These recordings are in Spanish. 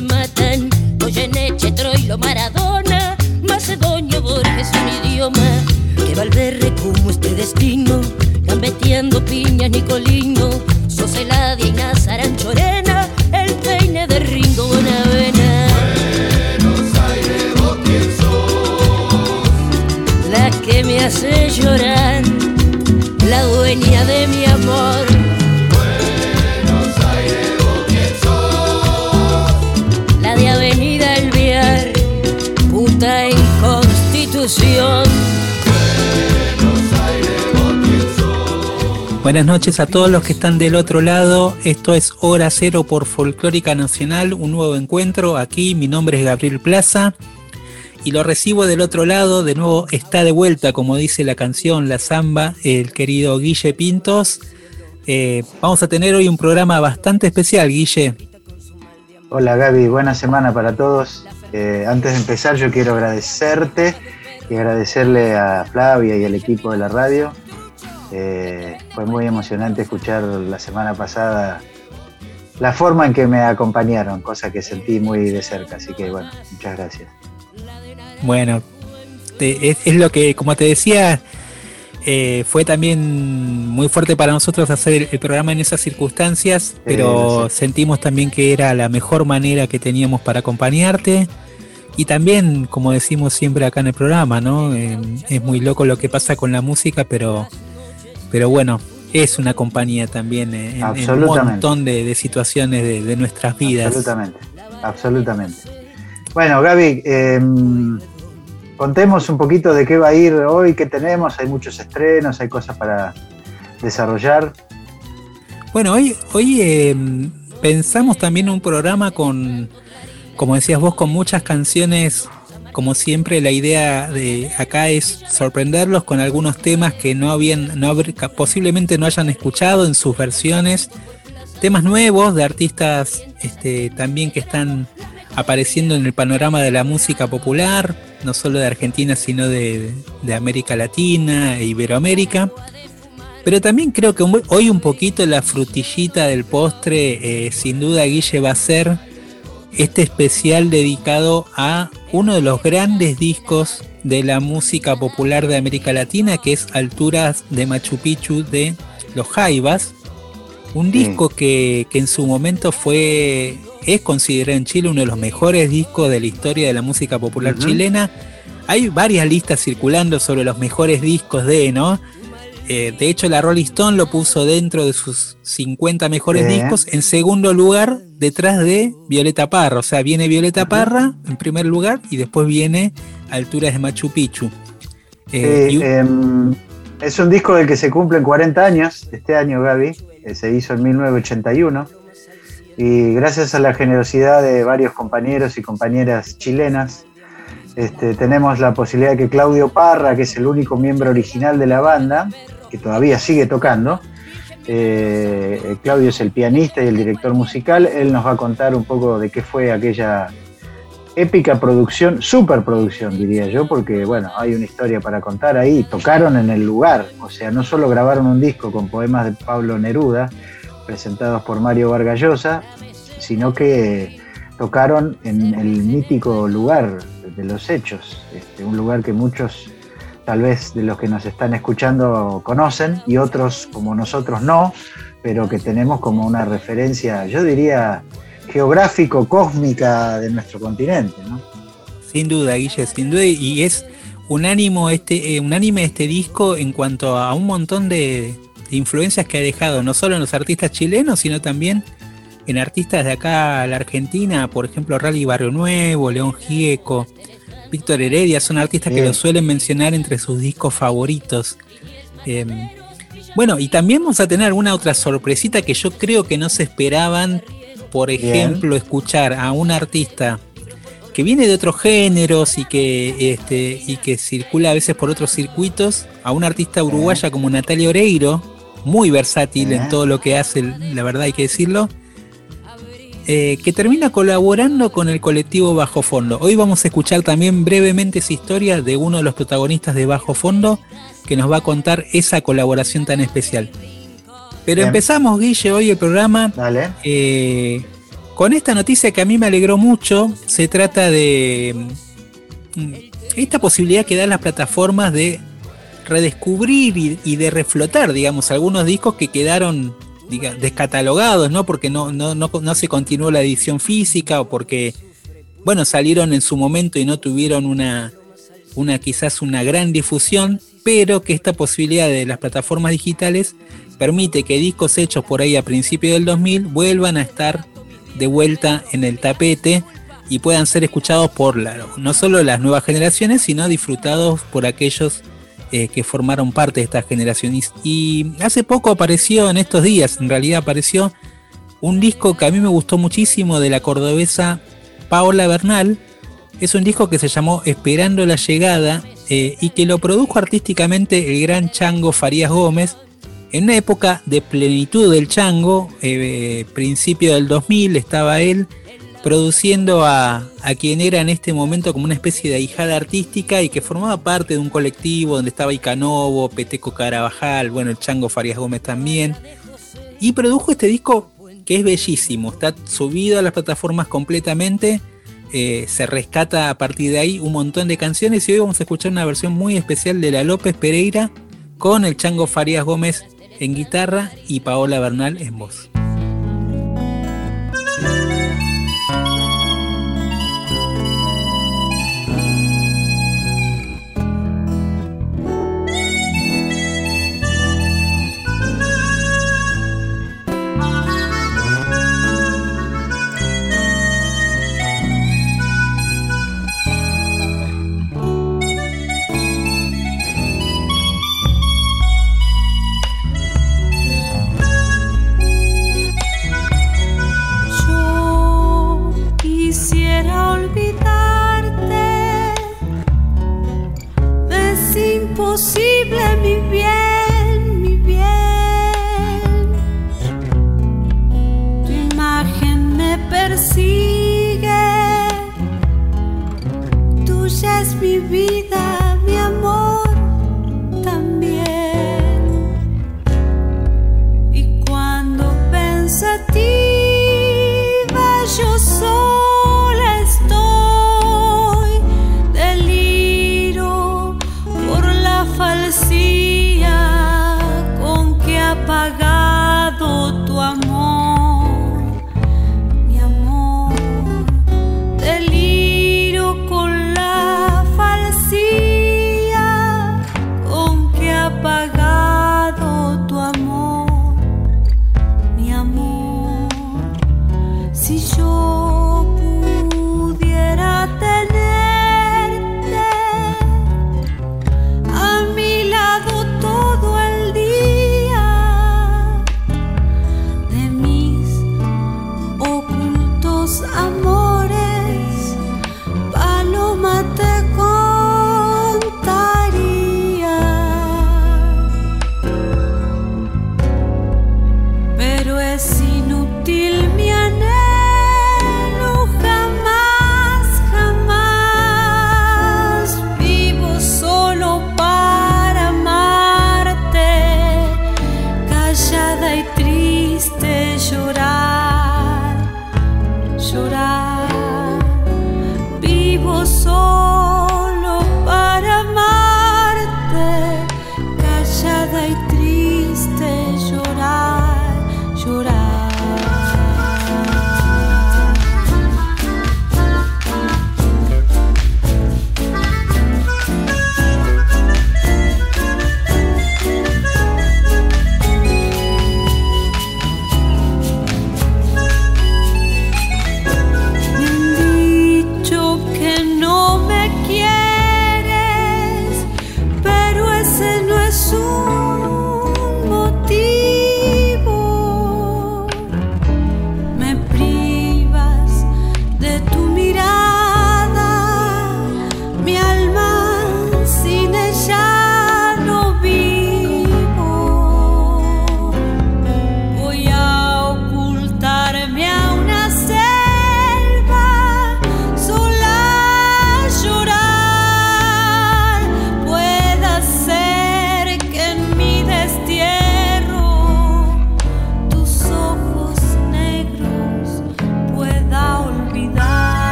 Matan. Goyeneche, Troilo, Maradona, Macedonio, Borges, un idioma que Valverde como este destino, gambeteando piñas, Nicolino, Buenas noches a todos los que están del otro lado. Esto es Hora Cero por Folclórica Nacional, un nuevo encuentro. Aquí mi nombre es Gabriel Plaza y lo recibo del otro lado. De nuevo está de vuelta, como dice la canción, la samba, el querido Guille Pintos. Eh, vamos a tener hoy un programa bastante especial, Guille. Hola Gaby, buena semana para todos. Eh, antes de empezar yo quiero agradecerte y agradecerle a Flavia y al equipo de la radio. Eh, fue muy emocionante escuchar la semana pasada la forma en que me acompañaron, cosa que sentí muy de cerca. Así que bueno, muchas gracias. Bueno, te- es, es lo que, como te decía, eh, fue también muy fuerte para nosotros hacer el, el programa en esas circunstancias, pero sentimos también que era la mejor manera que teníamos para acompañarte. Y también, como decimos siempre acá en el programa, ¿no? Eh, es muy loco lo que pasa con la música, pero, pero bueno, es una compañía también eh, en, en un montón de, de situaciones de, de nuestras vidas. Absolutamente, absolutamente. Bueno, Gaby, eh, contemos un poquito de qué va a ir hoy, qué tenemos. Hay muchos estrenos, hay cosas para desarrollar. Bueno, hoy, hoy eh, pensamos también un programa con, como decías vos, con muchas canciones. Como siempre, la idea de acá es sorprenderlos con algunos temas que no habían, posiblemente no hayan escuchado en sus versiones. Temas nuevos de artistas este, también que están apareciendo en el panorama de la música popular, no solo de Argentina, sino de, América Latina e Iberoamérica. Pero también creo que hoy un poquito la frutillita del postre, eh, sin duda Guille va a ser este especial dedicado a uno de los grandes discos de la música popular de América Latina, que es Alturas de Machu Picchu de Los Jaivas. Un Sí. disco que, que en su momento fue, es considerado en Chile uno de los mejores discos de la historia de la música popular chilena. Hay varias listas circulando sobre los mejores discos de, ¿no? Eh, de hecho, la Rolling Stone lo puso dentro de sus 50 mejores discos en segundo lugar, detrás de Violeta Parra. O sea, viene Violeta Parra en primer lugar y después viene Alturas de Machu Picchu. Eh, Sí, y- em, es un disco del que se cumplen 40 años este año, Gaby. eh, se hizo en 1981. Y gracias a la generosidad de varios compañeros y compañeras chilenas, este, tenemos la posibilidad de que Claudio Parra, que es el único miembro original de la banda, que todavía sigue tocando, eh, Claudio es el pianista y el director musical, él nos va a contar un poco de qué fue aquella épica producción, superproducción diría yo, porque bueno, hay una historia para contar ahí, tocaron en el lugar, o sea, no solo grabaron un disco con poemas de Pablo Neruda, presentados por Mario Vargallosa, sino que tocaron en el mítico lugar de los hechos, este, un lugar que muchos tal vez de los que nos están escuchando conocen y otros como nosotros no, pero que tenemos como una referencia, yo diría, geográfico, cósmica de nuestro continente. ¿no? Sin duda, Guille, sin duda. Y es unánimo este, eh, unánime este disco en cuanto a un montón de, de influencias que ha dejado, no solo en los artistas chilenos, sino también en artistas de acá, la Argentina, por ejemplo, Rally Barrio Nuevo, León Gieco, Víctor Heredia, son artistas que lo suelen mencionar entre sus discos favoritos. Eh, bueno, y también vamos a tener alguna otra sorpresita que yo creo que no se esperaban por Bien. ejemplo, escuchar a un artista que viene de otros géneros y que, este, y que circula a veces por otros circuitos, a una artista uruguaya como Natalia Oreiro, muy versátil en todo lo que hace, la verdad hay que decirlo, eh, que termina colaborando con el colectivo Bajo Fondo. Hoy vamos a escuchar también brevemente esa historia de uno de los protagonistas de Bajo Fondo que nos va a contar esa colaboración tan especial. Pero Bien. empezamos, Guille, hoy el programa Dale. eh, con esta noticia que a mí me alegró mucho. Se trata de mm, esta posibilidad que dan las plataformas de redescubrir y, y de reflotar, digamos, algunos discos que quedaron descatalogados, ¿no? Porque no, no, no, no se continuó la edición física o porque, bueno, salieron en su momento y no tuvieron una, una quizás una gran difusión, pero que esta posibilidad de las plataformas digitales permite que discos hechos por ahí a principios del 2000 vuelvan a estar de vuelta en el tapete y puedan ser escuchados por la- no solo las nuevas generaciones, sino disfrutados por aquellos eh, que formaron parte de esta generación. Y, y hace poco apareció, en estos días en realidad apareció, un disco que a mí me gustó muchísimo de la cordobesa Paola Bernal. Es un disco que se llamó Esperando la Llegada eh, y que lo produjo artísticamente el gran Chango Farías Gómez en una época de plenitud del Chango, eh, principio del 2000 estaba él produciendo a, quien era en este momento como una especie de ahijada artística y que formaba parte de un colectivo donde estaba Icanovo, Peteco Carabajal, bueno, el Chango Farías Gómez también. Y produjo este disco que es bellísimo, está subido a las plataformas completamente, eh, se rescata a partir de ahí un montón de canciones y hoy vamos a escuchar una versión muy especial de la López Pereira con el Chango Farías Gómez en guitarra y Paola Bernal en voz. Imposible mi bien, mi bien. Tu imagen me persigue, tuya es mi vida,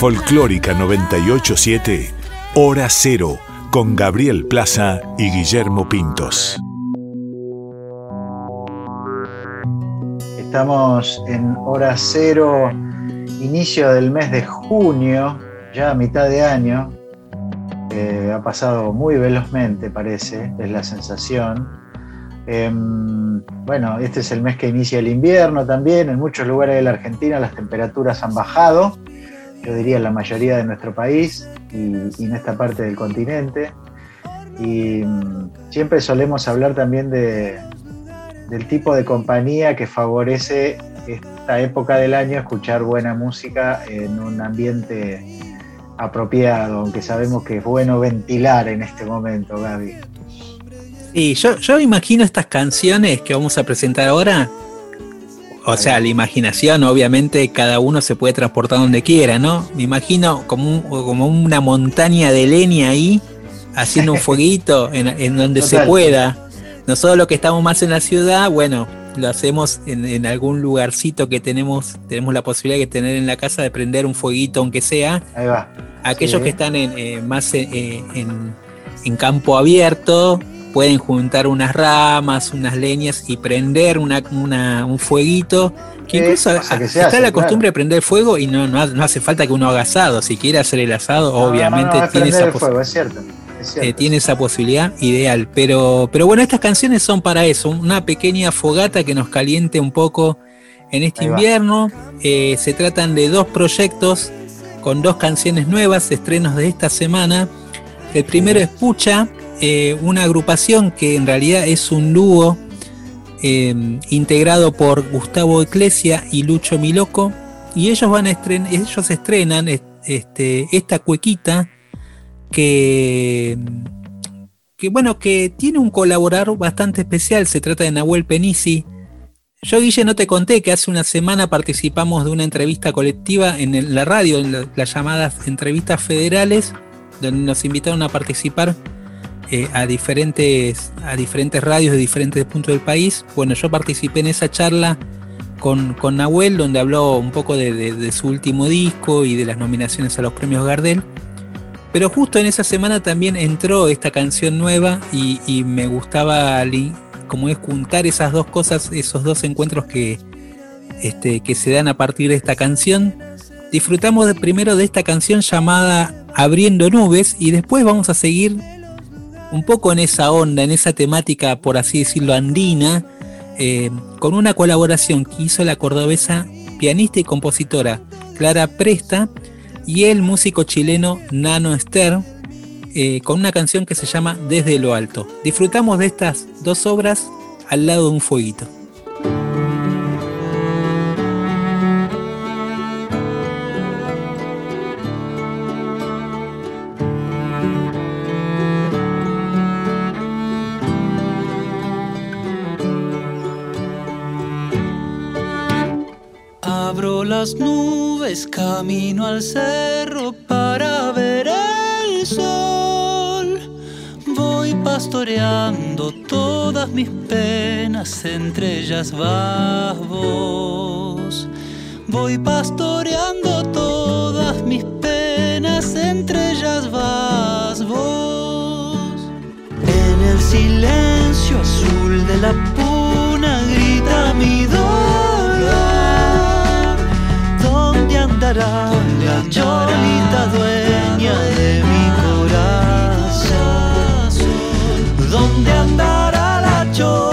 Folclórica 987, Hora Cero, con Gabriel Plaza y Guillermo Pintos. Estamos en hora cero, inicio del mes de junio, ya mitad de año. Ha pasado muy velozmente, parece, es la sensación. Em, bueno, este es el mes que inicia el invierno también. En muchos lugares de la Argentina las temperaturas han bajado, yo diría la mayoría de nuestro país y, y en esta parte del continente. Y mm, siempre solemos hablar también de, del tipo de compañía que favorece esta época del año escuchar buena música en un ambiente apropiado, aunque sabemos que es bueno ventilar en este momento, Gaby. Sí, yo, yo imagino estas canciones que vamos a presentar ahora. O sea, la imaginación, obviamente, cada uno se puede transportar donde quiera, ¿no? Me imagino como, un- como una montaña de leña ahí, haciendo un fueguito en, en donde se pueda. Nosotros los que estamos más en la ciudad, bueno, lo hacemos en, en algún lugarcito que tenemos, tenemos la posibilidad de tener en la casa de prender un fueguito, aunque sea. Ahí va. Aquellos Sí. que están en, eh, más eh, eh, en, en campo abierto pueden juntar unas ramas, unas leñas y prender una, una- un fueguito. Que Sí, incluso que está hace, la claro. costumbre de prender fuego y no, no, no hace falta que uno haga asado. Si quiere hacer el asado, obviamente No, tiene, esa el posi- fuego, es cierto. es cierto. eh, tiene esa posibilidad ideal. Pero, pero bueno, estas canciones son para eso, una pequeña fogata que nos caliente un poco en este Ahí invierno. Eh, se tratan de dos proyectos con dos canciones nuevas, estrenos de esta semana. El primero es Pucha, eh, una agrupación que en realidad es un dúo eh, integrado por Gustavo Eclesia y Lucho Miloco. Y ellos van a estren estrenan es- este, esta cuequita que, bueno, que tiene un colaborador bastante especial, se trata de Nahuel Penisi. Yo, Guille, no te conté que hace una semana participamos de una entrevista colectiva en la radio, en la- las llamadas entrevistas federales, donde nos invitaron a participar eh, a, diferentes, a diferentes radios de diferentes puntos del país. Bueno, yo participé en esa charla con, con Nahuel, donde habló un poco de, su último disco y de las nominaciones a los premios Gardel. Pero justo en esa semana también entró esta canción nueva y, me gustaba como es juntar esas dos cosas, esos dos encuentros que, este, que se dan a partir de esta canción. Disfrutamos primero de esta canción llamada Abriendo Nubes y después vamos a seguir un poco en esa onda, en esa temática, por así decirlo, andina, eh, con una colaboración que hizo la cordobesa pianista y compositora Clara Presta y el músico chileno Nano Ester, eh, con una canción que se llama Desde lo Alto. Disfrutamos de estas dos obras al lado de un fueguito. Las nubes, camino al cerro para ver el sol. Voy pastoreando todas mis penas, entre ellas vas vos. Voy pastoreando todas mis penas, entre ellas vas vos. En el silencio azul de la puna grita mi dolor. ¿Dónde andará la cholita dueña de mi corazón? ¿Dónde andará la cholita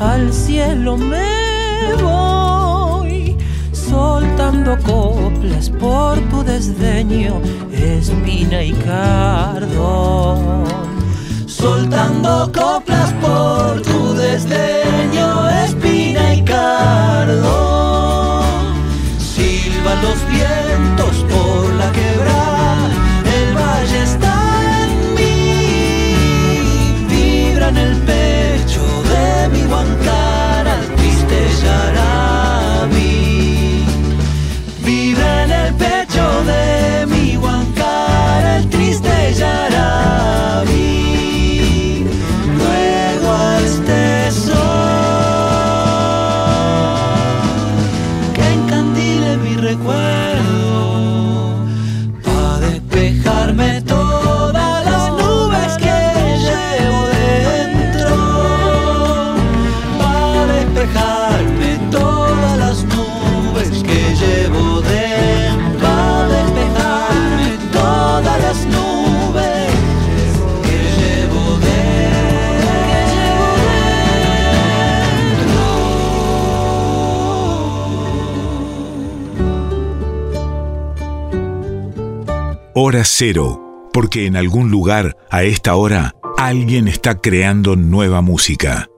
al cielo me voy, soltando coplas por tu desdeño, espina y cardón. Soltando coplas por tu desdeño, espina y cardón. hora cero, porque en algún lugar, a esta hora, alguien está creando nueva música.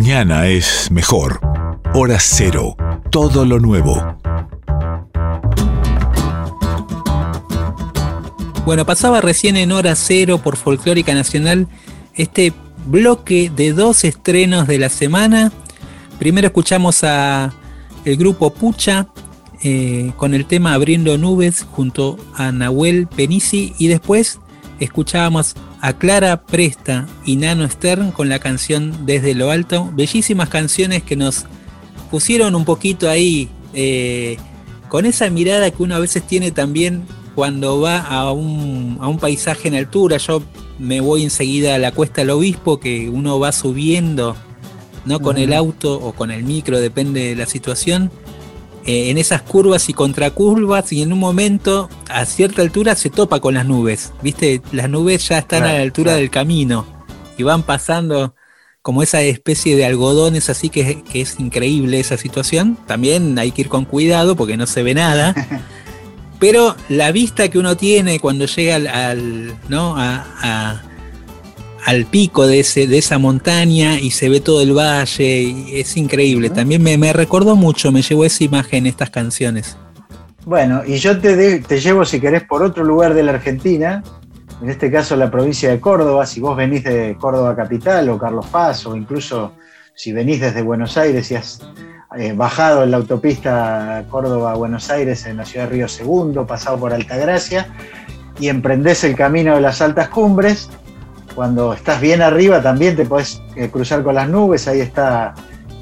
mañana es mejor. Hora cero. Todo lo nuevo. Bueno, pasaba recién en Hora Cero por Folclórica Nacional este bloque de dos estrenos de la semana. Primero escuchamos a el grupo Pucha eh, con el tema Abriendo Nubes junto a Nahuel Penici y después escuchábamos a Clara Presta y Nano Stern con la canción Desde lo Alto. Bellísimas canciones que nos pusieron un poquito ahí eh, con esa mirada que uno a veces tiene también cuando va a un, a un paisaje en altura. Yo me voy enseguida a la Cuesta del Obispo, que uno va subiendo, no con el auto o con el micro, depende de la situación, eh, en esas curvas y contracurvas, y en un momento, a cierta altura, se topa con las nubes. ¿Viste? Las nubes ya están a la altura claro. del camino y van pasando como esa especie de algodones, así que, que es increíble esa situación. También hay que ir con cuidado porque no se ve nada. Pero la vista que uno tiene cuando llega al, al, ¿no? a, a- al pico de, ese, de esa montaña y se ve todo el valle, y es increíble. También me, me recordó mucho, me llevó esa imagen estas canciones. Bueno, y yo te, de- te llevo, si querés, por otro lugar de la Argentina, en este caso la provincia de Córdoba, si vos venís de Córdoba Capital o Carlos Paz, o incluso si venís desde Buenos Aires y has eh, bajado en la autopista Córdoba-Buenos Aires en la ciudad de Río Segundo, pasado por Altagracia, y emprendés el camino de las altas cumbres, cuando estás bien arriba también te podés eh, cruzar con las nubes, ahí está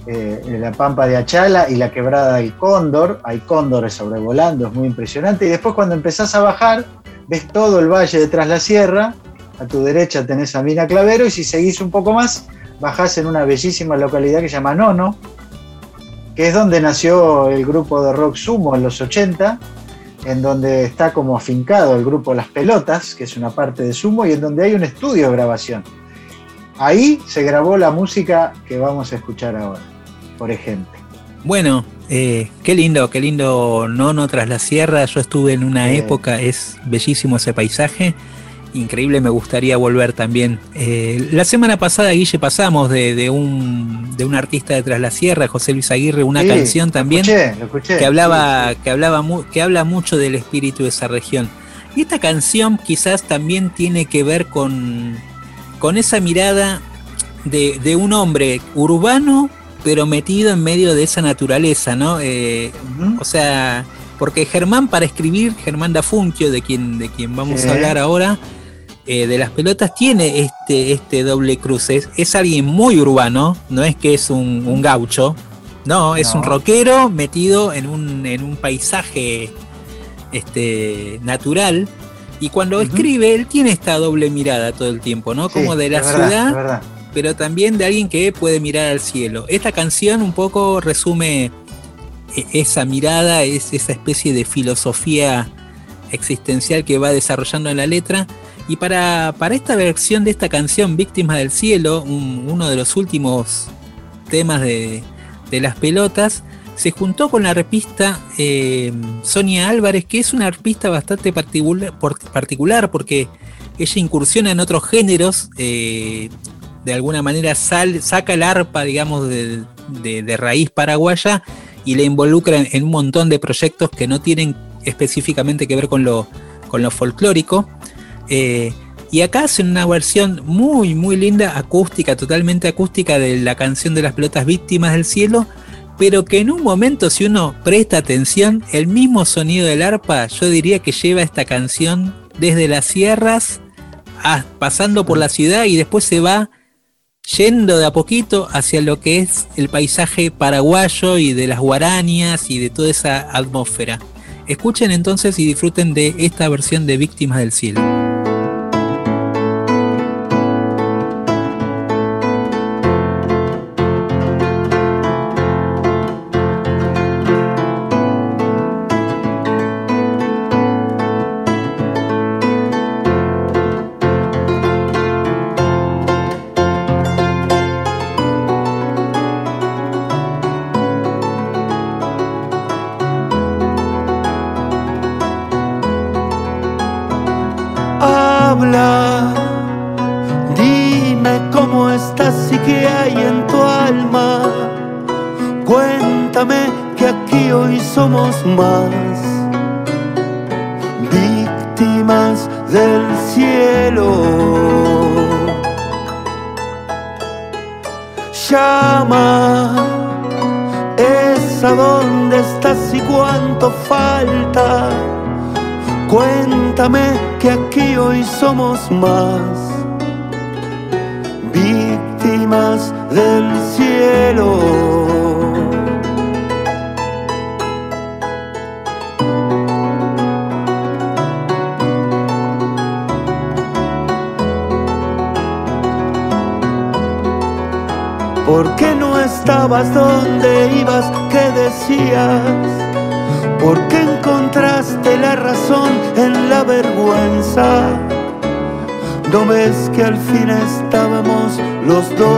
eh, la pampa de Achala y la quebrada del Cóndor, hay cóndores sobrevolando, es muy impresionante, y después cuando empezás a bajar, ves todo el valle detrás la sierra, a tu derecha tenés a Mina Clavero, y si seguís un poco más, bajás en una bellísima localidad que se llama Nono, que es donde nació el grupo de rock Sumo en los 80, en donde está como afincado el grupo Las Pelotas, que es una parte de Sumo, y en donde hay un estudio de grabación. Ahí se grabó la música que vamos a escuchar ahora, por ejemplo. Bueno, eh, qué lindo, qué lindo Nono tras la sierra. Yo estuve en una época, es bellísimo ese paisaje. Increíble, me gustaría volver también. Eh, la semana pasada, Guille, pasamos de, de un, de un artista de Tras la Sierra, José Luis Aguirre, una Sí, canción lo también escuché, lo escuché, que hablaba, sí, sí. que hablaba mu- que habla mucho del espíritu de esa región. Y esta canción quizás también tiene que ver con, con esa mirada de, de un hombre urbano, pero metido en medio de esa naturaleza, ¿no? Eh, o sea, porque Germán para escribir, Germán Dafunquio, de quien, de quien vamos Sí. a hablar ahora, eh, de las pelotas, tiene este, este doble cruce. Es, es alguien muy urbano, no es que es un, un gaucho, no, es No. un rockero metido en un, en un paisaje este, natural. Y cuando escribe, él tiene esta doble mirada todo el tiempo, ¿no? Sí, Como de la verdad, ciudad pero también de alguien que puede mirar al cielo. Esta canción un poco resume e- esa mirada, es esa especie de filosofía existencial que va desarrollando en la letra. Y para, para esta versión de esta canción, Víctimas del Cielo, un- uno de los últimos temas de, de las pelotas, se juntó con la arpista eh, Sonia Álvarez, que es una arpista bastante particular, particular porque ella incursiona en otros géneros, eh, de alguna manera saca el arpa, digamos, de, de- de raíz paraguaya y la involucra en, en un montón de proyectos que no tienen específicamente que ver con lo, con lo folclórico. Eh, y acá hacen una versión muy, muy linda, acústica, totalmente acústica de la canción de las pelotas víctimas del cielo, pero que en un momento, si uno presta atención, el mismo sonido del arpa, yo diría que lleva esta canción desde las sierras, pasando por la ciudad y después se va yendo de a poquito hacia lo que es el paisaje paraguayo y de las guarañas y de toda esa atmósfera. Escuchen entonces y disfruten de esta versión de Víctimas del Cielo. Más víctimas del cielo. ¿Por qué no estabas donde ibas? ¿Qué decías? Los dos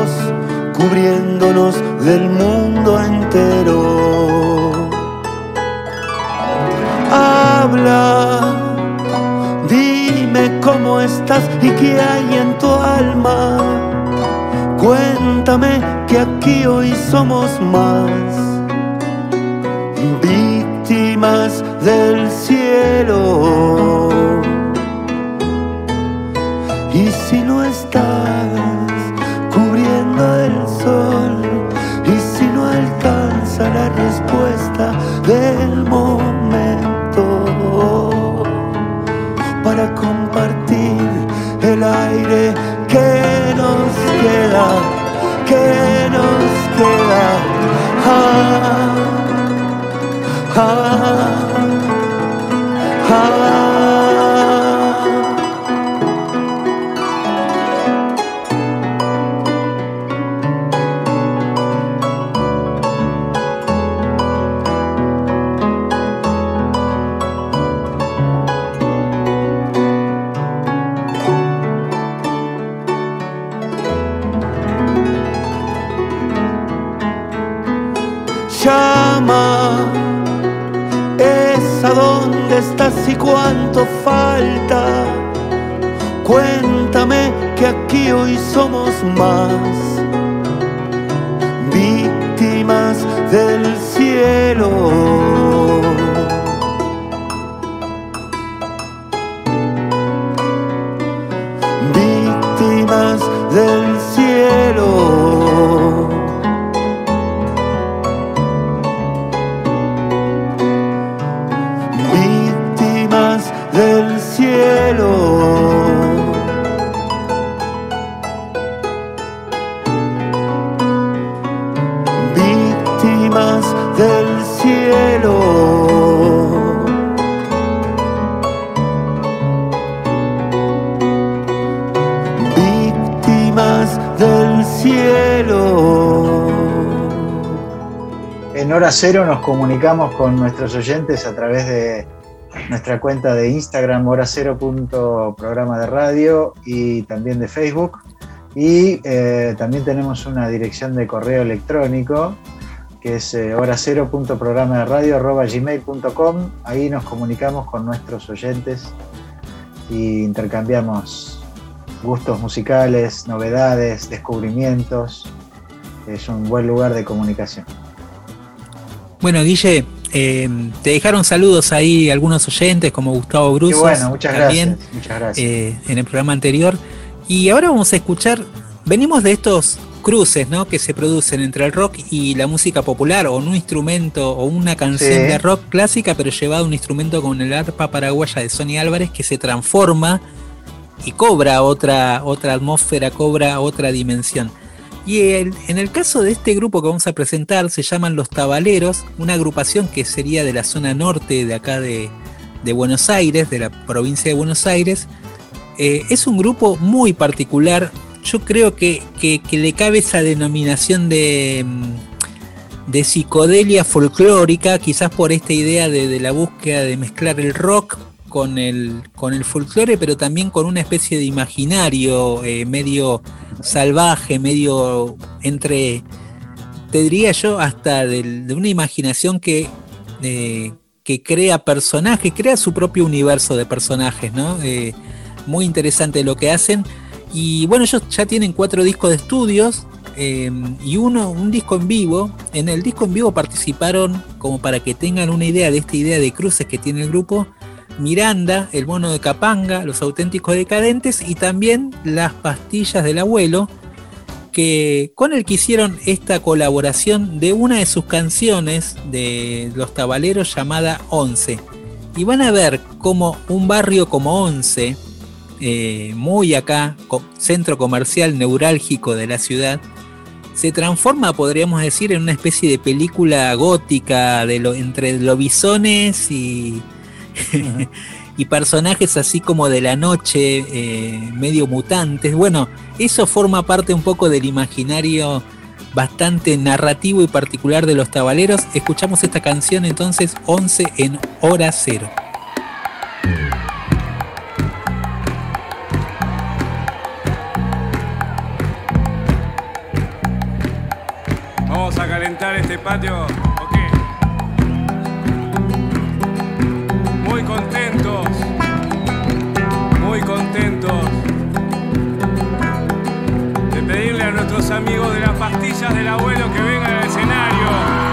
hora cero nos comunicamos con nuestros oyentes a través de nuestra cuenta de Instagram, hora cero punto programa de radio y también de Facebook. Y eh, también tenemos una dirección de correo electrónico que es eh, hora cero punto programa de radio arroba gmail.com. Ahí nos comunicamos con nuestros oyentes y intercambiamos gustos musicales, novedades, descubrimientos. Es un buen lugar de comunicación. Bueno, Guille, eh, te dejaron saludos ahí algunos oyentes como Gustavo Qué Bruzos. bueno, muchas también, gracias. Muchas gracias. eh, en el programa anterior. Y ahora vamos a escuchar, venimos de estos cruces ¿no? que se producen entre el rock y la música popular, o un instrumento o una canción Sí. de rock clásica, pero llevado a un instrumento con el arpa paraguaya de Sony Álvarez que se transforma y cobra otra, otra atmósfera, cobra otra dimensión. Y el- en el caso de este grupo que vamos a presentar, se llaman Los Tabaleros, una agrupación que sería de la zona norte de acá de, de Buenos Aires, de la provincia de Buenos Aires. Eh, es un grupo muy particular. Yo creo que, que- que le cabe esa denominación de, mm, de psicodelia folclórica, quizás por esta idea de, de la búsqueda de mezclar el rock con el, con el folclore, pero también con una especie de imaginario eh, medio salvaje, medio entre, te diría yo, hasta de una imaginación que, eh, que crea personajes, crea su propio universo de personajes, ¿no? Eh, muy interesante lo que hacen. Y bueno, ellos ya tienen cuatro discos de estudios. y uno, un disco en vivo. En el disco en vivo participaron, como para que tengan una idea de esta idea de cruces que tiene el grupo, Miranda, el mono de Capanga, los auténticos decadentes y también las pastillas del abuelo, que con el que hicieron esta colaboración de una de sus canciones de los tabaleros llamada Once. Y van a ver cómo un barrio como Once, eh, muy acá, centro comercial neurálgico de la ciudad, se transforma, podríamos decir, en una especie de película gótica de lo, entre lobisones y, y personajes así como de la noche, eh, medio mutantes. Bueno, eso forma parte un poco del imaginario bastante narrativo y particular de los tabaleros. Escuchamos esta canción entonces 11 en hora cero. Vamos a calentar este patio. Muy contentos. Muy contentos. De pedirle a nuestros amigos de las pastillas del abuelo que vengan al escenario.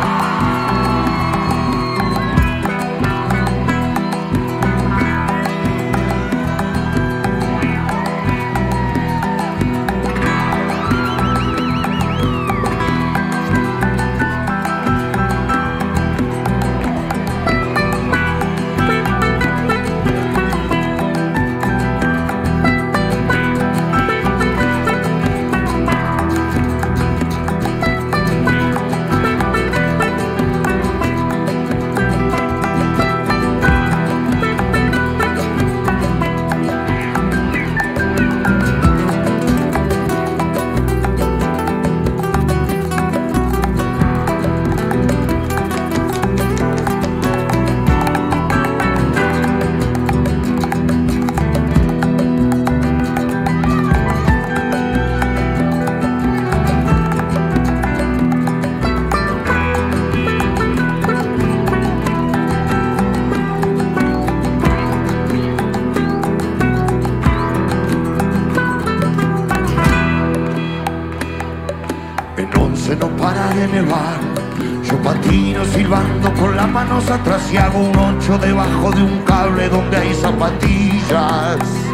Manos atrás y hago un ocho debajo de un cable donde hay zapatillas.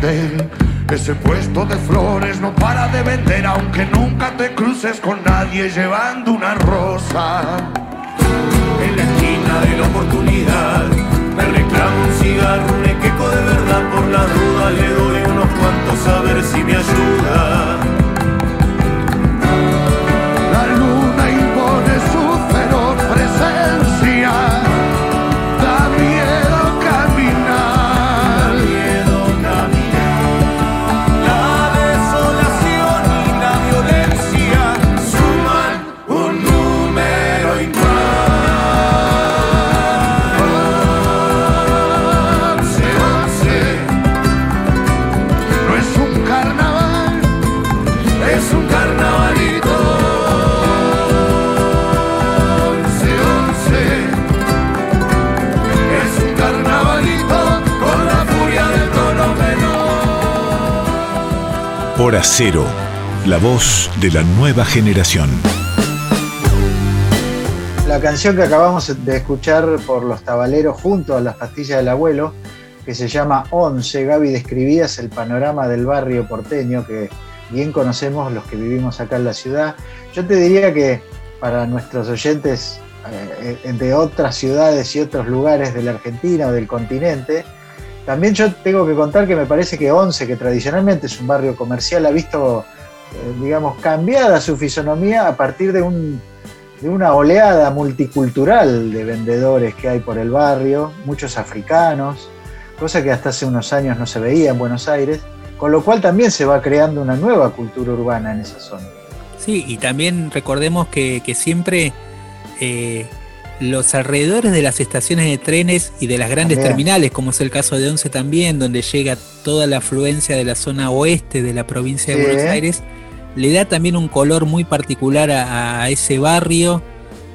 Ese puesto de flores no para de vender, aunque nunca te cruces con nadie llevando una rosa. En la esquina de la oportunidad Me reclamo un cigarro, un equeco de verdad. Por la duda le doy unos cuantos a ver si me ayuda Hora Cero, la voz de la nueva generación. La canción que acabamos de escuchar por los tabaleros junto a las pastillas del abuelo, que se llama Once, Gaby describías el panorama del barrio porteño que bien conocemos los que vivimos acá en la ciudad. Yo te diría que para nuestros oyentes eh, de otras ciudades y otros lugares de la Argentina o del continente, también yo tengo que contar que me parece que Once, que tradicionalmente es un barrio comercial, ha visto, eh, digamos, cambiada su fisonomía a partir de un de una oleada multicultural de vendedores que hay por el barrio, muchos africanos, cosa que hasta hace unos años no se veía en Buenos Aires, con lo cual también se va creando una nueva cultura urbana en esa zona. Sí, y también recordemos que, siempre eh, los alrededores de las estaciones de trenes y de las grandes También. terminales, como es el caso de Once también, donde llega toda la afluencia de la zona oeste de la provincia de. Buenos Aires, le da también un color muy particular a, a ese barrio,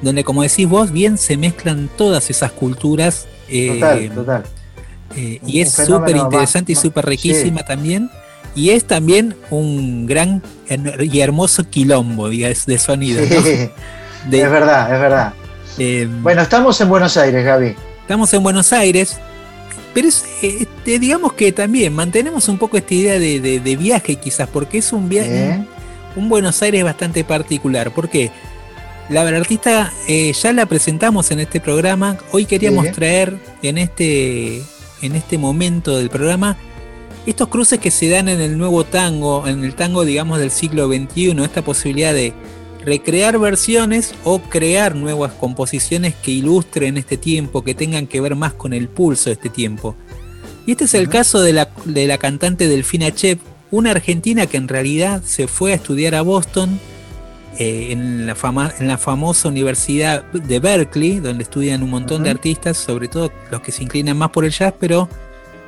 donde como decís vos, bien se mezclan todas esas culturas. eh, Total, total. eh, y es súper interesante y súper riquísima también. Y es también un gran y hermoso quilombo digamos, de sonido. ¿no? Sí, De- es verdad, es verdad. Eh, Bueno, estamos en Buenos Aires, Gaby. Estamos en Buenos Aires, pero es, eh, digamos que también mantenemos un poco esta idea de, de- de viaje quizás, porque es un viaje, ¿eh? un Buenos Aires bastante particular. porque La artista eh, ya la presentamos en este programa. Hoy queríamos Sí. traer en este, en este momento del programa estos cruces que se dan en el nuevo tango, en el tango digamos del siglo XXI, esta posibilidad de recrear versiones o crear nuevas composiciones que ilustren este tiempo, que tengan que ver más con el pulso de este tiempo. Y este es el caso de la, de la cantante Delfina Chep, una argentina que en realidad se fue a estudiar a Boston, eh, en, la fama- en la famosa Universidad de Berkeley, donde estudian un montón de artistas, sobre todo los que se inclinan más por el jazz, pero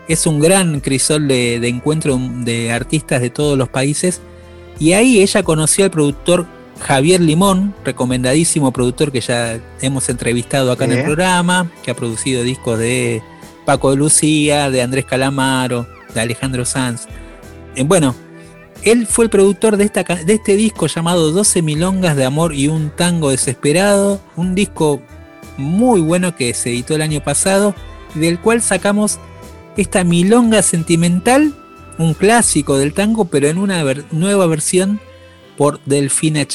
es un gran crisol de, de encuentro de artistas de todos los países. Y ahí ella conoció al productor Javier Limón, recomendadísimo productor que ya hemos entrevistado acá en el programa, que ha producido discos de Paco de Lucía, de Andrés Calamaro, de Alejandro Sanz. Eh, bueno, él fue el productor de, esta, ca- de este disco llamado 12 milongas de amor y un tango desesperado, un disco muy bueno que se editó el año pasado, del cual sacamos esta milonga sentimental, un clásico del tango, pero en una ver- nueva versión por Delfina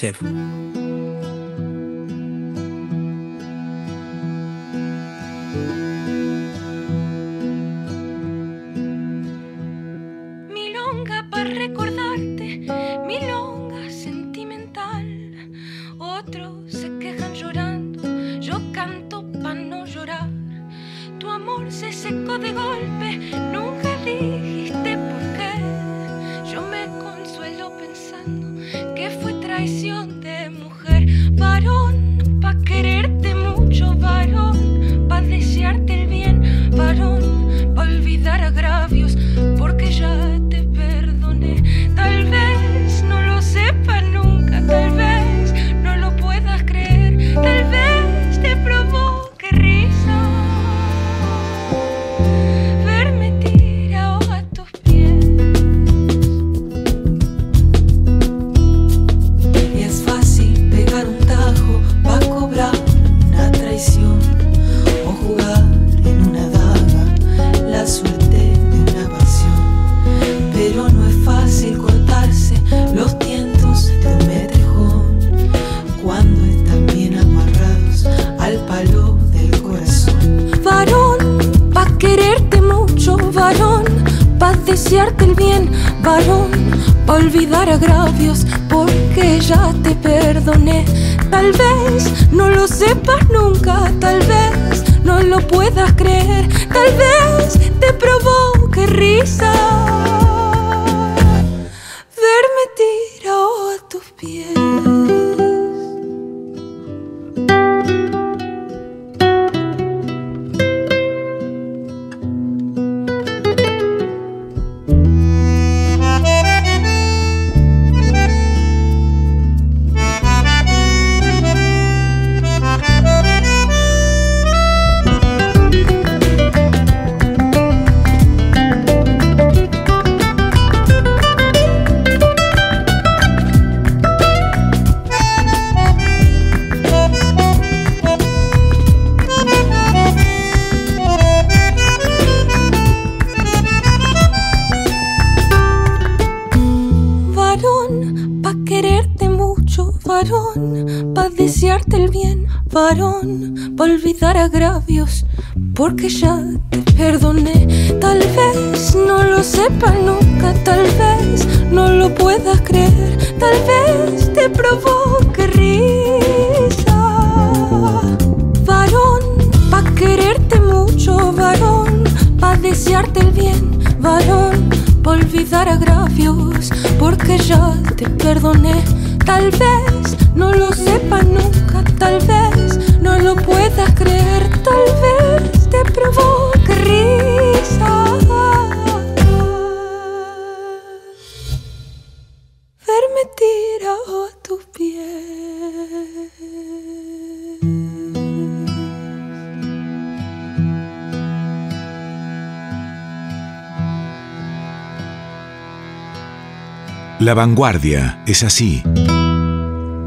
La vanguardia es así.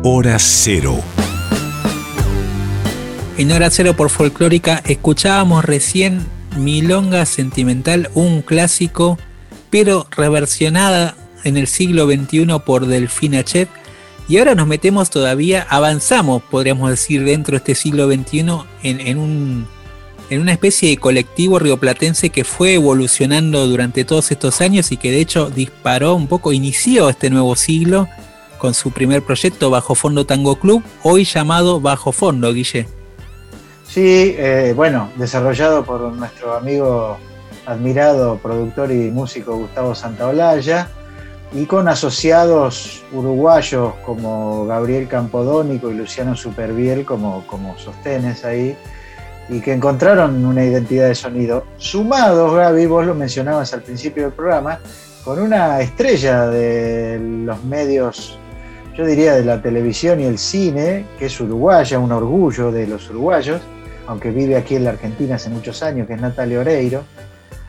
Hora cero. En Hora Cero por Folclórica escuchábamos recién Milonga Sentimental, un clásico, pero reversionada en el siglo XXI por Delfina Chet. Y ahora nos metemos todavía, avanzamos, podríamos decir, dentro de este siglo XXI en, en un, en una especie de colectivo rioplatense que fue evolucionando durante todos estos años y que de hecho disparó un poco, inició este nuevo siglo con su primer proyecto Bajo Fondo Tango Club, hoy llamado Bajo Fondo, Guille. Sí, eh, bueno, desarrollado por nuestro amigo admirado productor y músico Gustavo Santaolalla y con asociados uruguayos como Gabriel Campodónico y Luciano Superviel como, como sostenes ahí y que encontraron una identidad de sonido. Sumados, Gaby, vos lo mencionabas al principio del programa, con una estrella de los medios, yo diría de la televisión y el cine, que es uruguaya, un orgullo de los uruguayos, aunque vive aquí en la Argentina hace muchos años, que es Natalia Oreiro.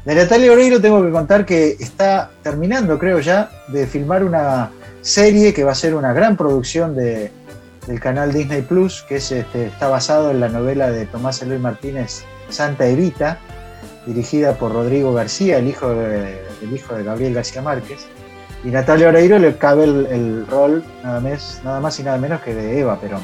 De Natalia Oreiro tengo que contar que está terminando, creo ya, de filmar una serie que va a ser una gran producción de, del canal Disney Plus, que es, este, está basado en la novela de Tomás Eloy Martínez, Santa Evita, dirigida por Rodrigo García, el hijo de, hijo de Gabriel García Márquez. Y Natalia Oreiro le cabe el, rol nada más, nada más y nada menos que de Eva Perón.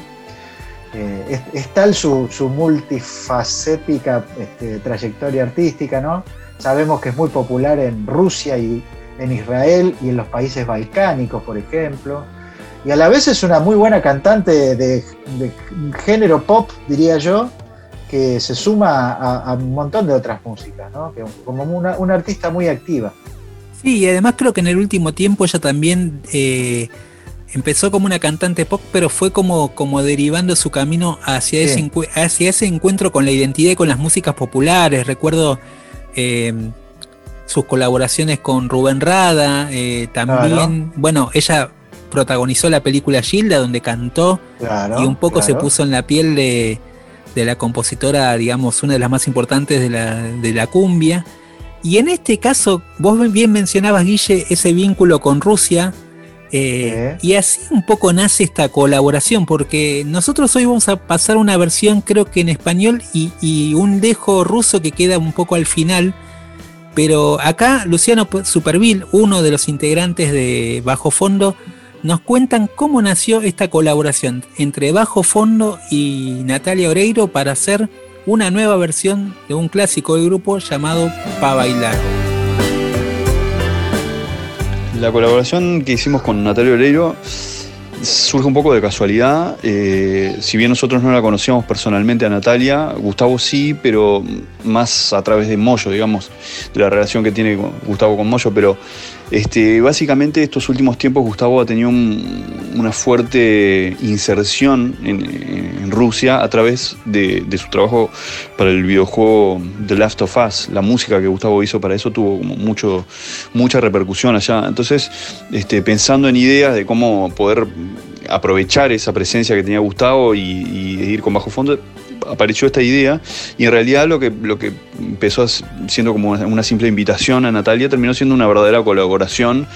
Eh, es, es, tal su, su multifacética este, trayectoria artística, ¿no? Sabemos que es muy popular en Rusia y en Israel y en los países balcánicos, por ejemplo y a la vez es una muy buena cantante de, de género pop, diría yo, que se suma a, a un montón de otras músicas, ¿no? que, como una, una, artista muy activa. Sí, y además creo que en el último tiempo ella también eh, empezó como una cantante pop, pero fue como, como derivando su camino hacia, sí. ese, hacia ese encuentro con la identidad y con las músicas populares. Recuerdo eh, sus colaboraciones con Rubén Rada, eh, también, claro. bueno, ella protagonizó la película Gilda, donde cantó claro, y un poco claro. se puso en la piel de, de, la compositora, digamos, una de las más importantes de la, de la cumbia. Y en este caso, vos bien mencionabas, Guille, ese vínculo con Rusia. Eh. Y así un poco nace esta colaboración, porque nosotros hoy vamos a pasar una versión, creo que en español, y, y un dejo ruso que queda un poco al final. Pero acá Luciano Superville, uno de los integrantes de Bajo Fondo, nos cuentan cómo nació esta colaboración entre Bajo Fondo y Natalia Oreiro para hacer una nueva versión de un clásico del grupo llamado Pa Bailar. La colaboración que hicimos con Natalia Oreiro surge un poco de casualidad. Eh, si bien nosotros no la conocíamos personalmente a Natalia, Gustavo sí, pero más a través de Moyo, digamos, de la relación que tiene Gustavo con Moyo, pero este, básicamente estos últimos tiempos Gustavo ha tenido un, una fuerte inserción en, Rusia a través de, su trabajo para el videojuego The Last of Us. La música que Gustavo hizo para eso tuvo mucho, mucha repercusión allá. Entonces, este, pensando en ideas de cómo poder aprovechar esa presencia que tenía Gustavo y ir con bajo fondo, apareció esta idea y en realidad lo que, lo que empezó siendo como una simple invitación a Natalia terminó siendo una verdadera colaboración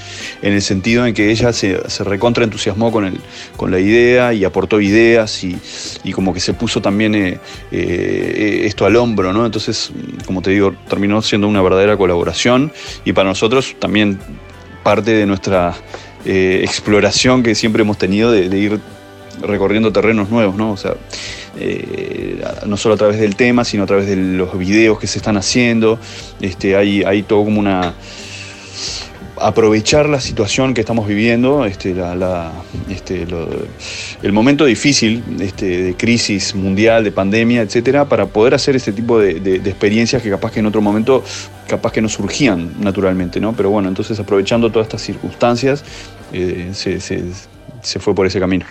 en el sentido en que ella se, se recontra entusiasmó con, el, con la idea y aportó ideas y, y como que se puso también eh, eh, esto al hombro, ¿no? Entonces, como te digo, terminó siendo una verdadera colaboración y para nosotros también parte de nuestra eh, exploración que siempre hemos tenido de, de ir recorriendo terrenos nuevos, ¿no? O sea, eh, no solo a través del tema, sino a través de los videos que se están haciendo. Este, hay, hay todo como una aprovechar la situación que estamos viviendo, este, este, el momento difícil este, de crisis mundial, de pandemia, etcétera, para poder hacer este tipo de, experiencias que capaz que en otro momento capaz que no surgían naturalmente, ¿no? Pero bueno, entonces aprovechando todas estas circunstancias, eh, se fue por ese camino.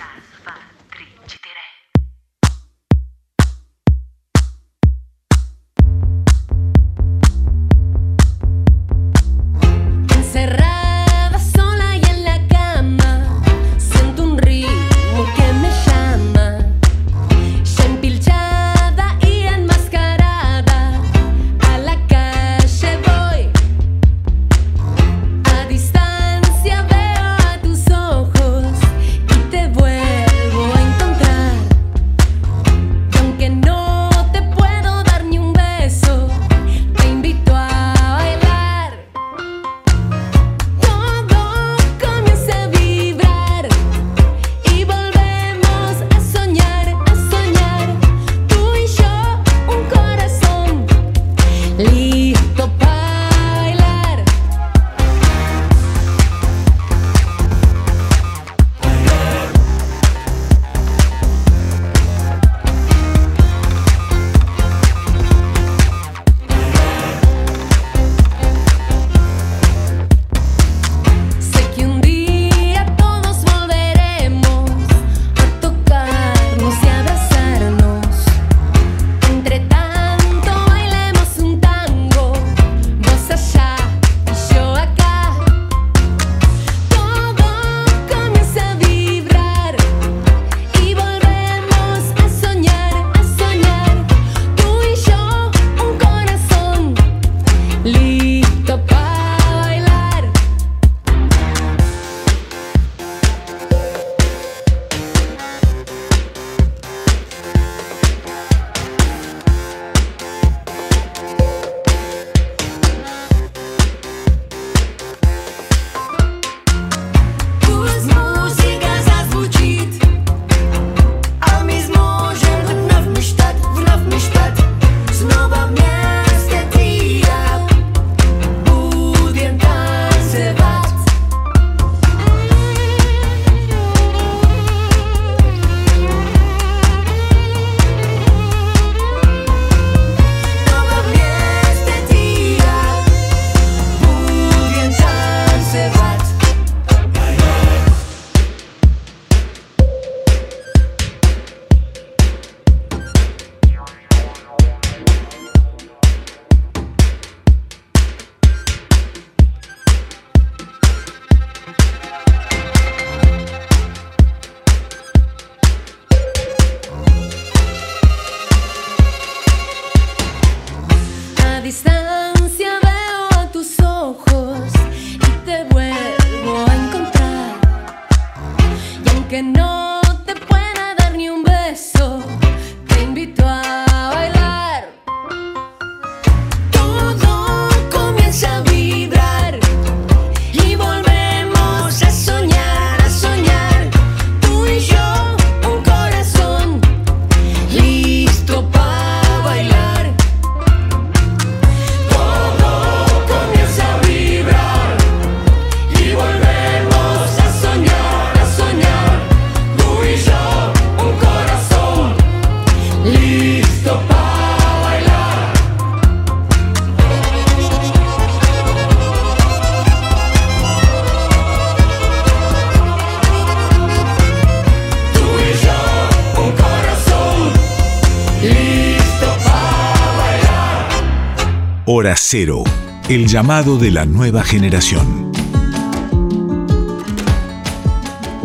Hora Cero, el llamado de la nueva generación.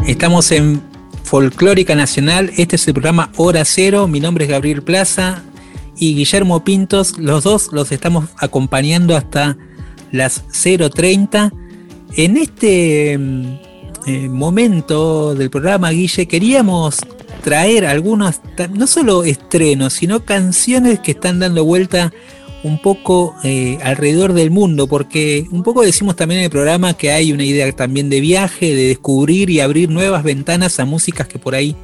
Estamos en Folclórica Nacional, este es el programa Hora Cero, mi nombre es Gabriel Plaza y Guillermo Pintos, los dos los estamos acompañando hasta las 0.30. En este mm, eh, momento del programa, Guille, queríamos traer algunos, no solo estrenos, sino canciones que están dando vuelta un poco eh, alrededor del mundo, porque un poco decimos también en el programa que hay una idea también de viaje, de descubrir y abrir nuevas ventanas a músicas que por ahí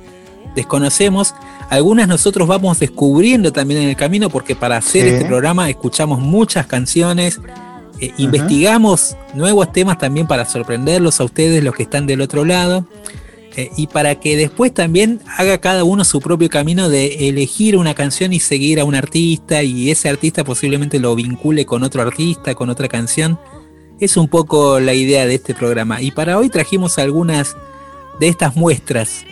desconocemos. Algunas nosotros vamos descubriendo también en el camino porque para hacer Sí. este programa escuchamos muchas canciones, eh, investigamos nuevos temas también para sorprenderlos a ustedes los que están del otro lado. Eh, y para que después también haga cada uno su propio camino de elegir una canción y seguir a un artista y ese artista posiblemente lo vincule con otro artista, con otra canción. Es un poco la idea de este programa. Y para hoy trajimos algunas de estas muestras.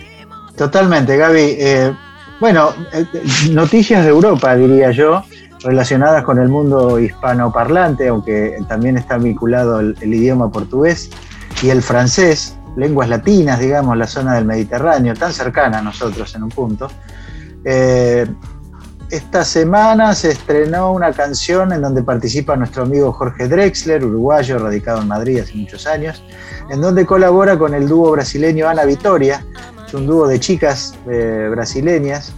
Totalmente, Gaby. Eh, bueno, eh, noticias de Europa, diría yo, relacionadas con el mundo hispanoparlante, aunque también está vinculado el, el idioma portugués y el francés, lenguas latinas, digamos, la zona del Mediterráneo, tan cercana a nosotros en un punto. Eh, esta semana se estrenó una canción en donde participa nuestro amigo Jorge Drexler, uruguayo, radicado en Madrid hace muchos años, en donde colabora con el dúo brasileño Ana Vitoria, es un dúo de chicas eh, brasileñas,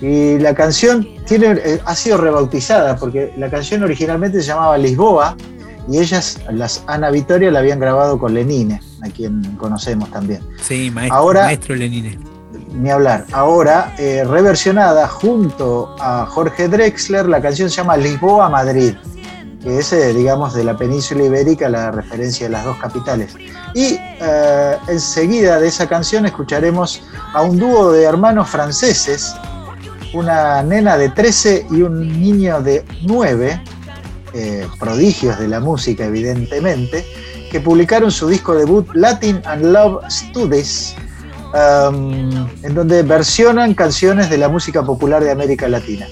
y la canción tiene, eh, ha sido rebautizada porque la canción originalmente se llamaba Lisboa y ellas, las Ana Vitoria, la habían grabado con Lenine, a quien conocemos también. Sí, maestro, Ahora- maestro Lenine. Ni hablar. Ahora, eh, reversionada junto a Jorge Drexler, la canción se llama Lisboa Madrid, que es, eh, digamos, de la península ibérica la referencia de las dos capitales. Y eh, enseguida de esa canción escucharemos a un dúo de hermanos franceses, una nena de 13 y un niño de 9, eh, prodigios de la música evidentemente, que publicaron su disco debut Latin and Love Studies, um, en donde versionan canciones de la música popular de América Latina.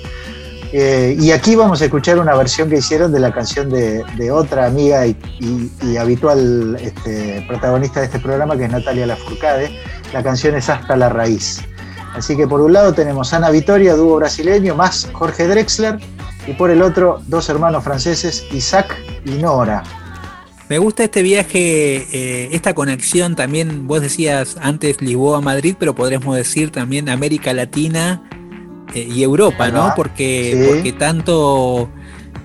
Eh, y aquí vamos a escuchar una versión que hicieron de la canción de, otra amiga y habitual este, protagonista de este programa, que es Natalia Lafourcade. La canción es Hasta la Raíz. Así que por un lado tenemos Ana Vitoria, dúo brasileño, más Jorge Drexler, y por el otro dos hermanos franceses, Isaac y Nora. Me gusta este viaje, eh, esta conexión también, vos decías antes Lisboa-Madrid, pero podríamos decir también América Latina eh, y Europa, ¿no? Porque, Sí. porque tanto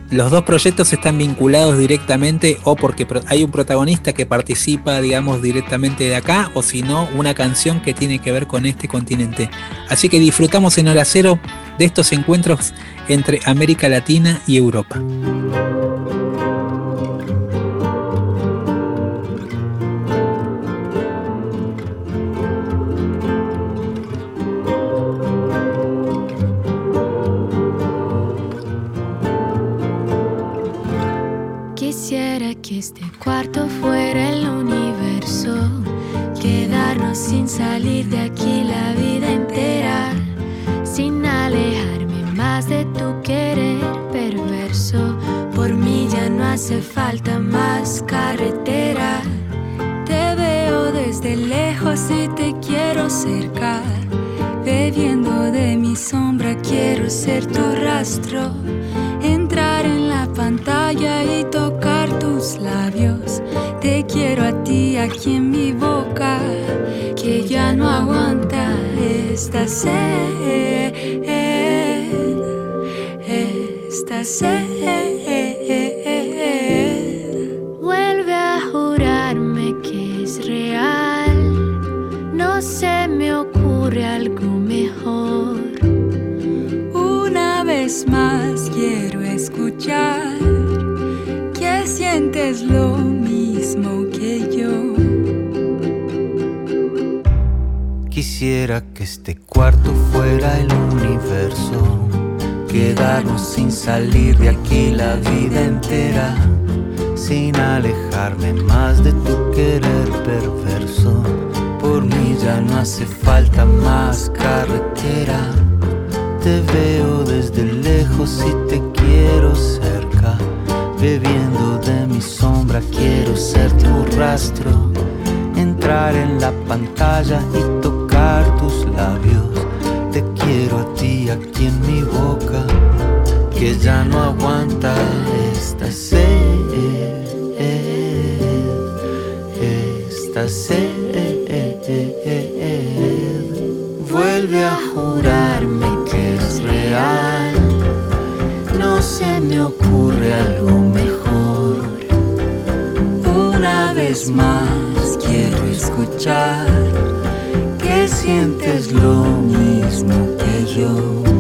los dos proyectos están vinculados directamente o porque hay un protagonista que participa, digamos, directamente de acá, o si no, una canción que tiene que ver con este continente. Así que disfrutamos en Hora Cero de estos encuentros entre América Latina y Europa. Este cuarto fuera el universo, quedarnos sin salir de aquí la vida entera, sin alejarme más de tu querer perverso. Por mí ya no hace falta más carretera. Te veo desde lejos y te quiero cerca. Bebiendo de mi sombra quiero ser tu rastro. Pantalla y tocar tus labios. Te quiero a ti aquí en mi boca, que ya no aguanta esta sed. Esta sed. Vuelve a jurarme que es real. No se me ocurre algo mejor. Una vez más quiero escuchar sientes lo mismo que yo. Quisiera que este cuarto fuera el universo, quedarnos sin salir de aquí la vida entera, sin alejarme más de tu querer perverso. Por mí ya no hace falta más carretera. Te veo desde lejos y te quiero cerca. Bebiendo de mi sombra quiero ser tu rastro. Entrar en la pantalla y tocar tus labios. Te quiero a ti aquí en mi boca, que ya no aguanta esta sed. Esta sed. Vuelve a jurarme que es real. No se me ocurre algo quieres más, quiero escuchar que sientes lo mismo que yo.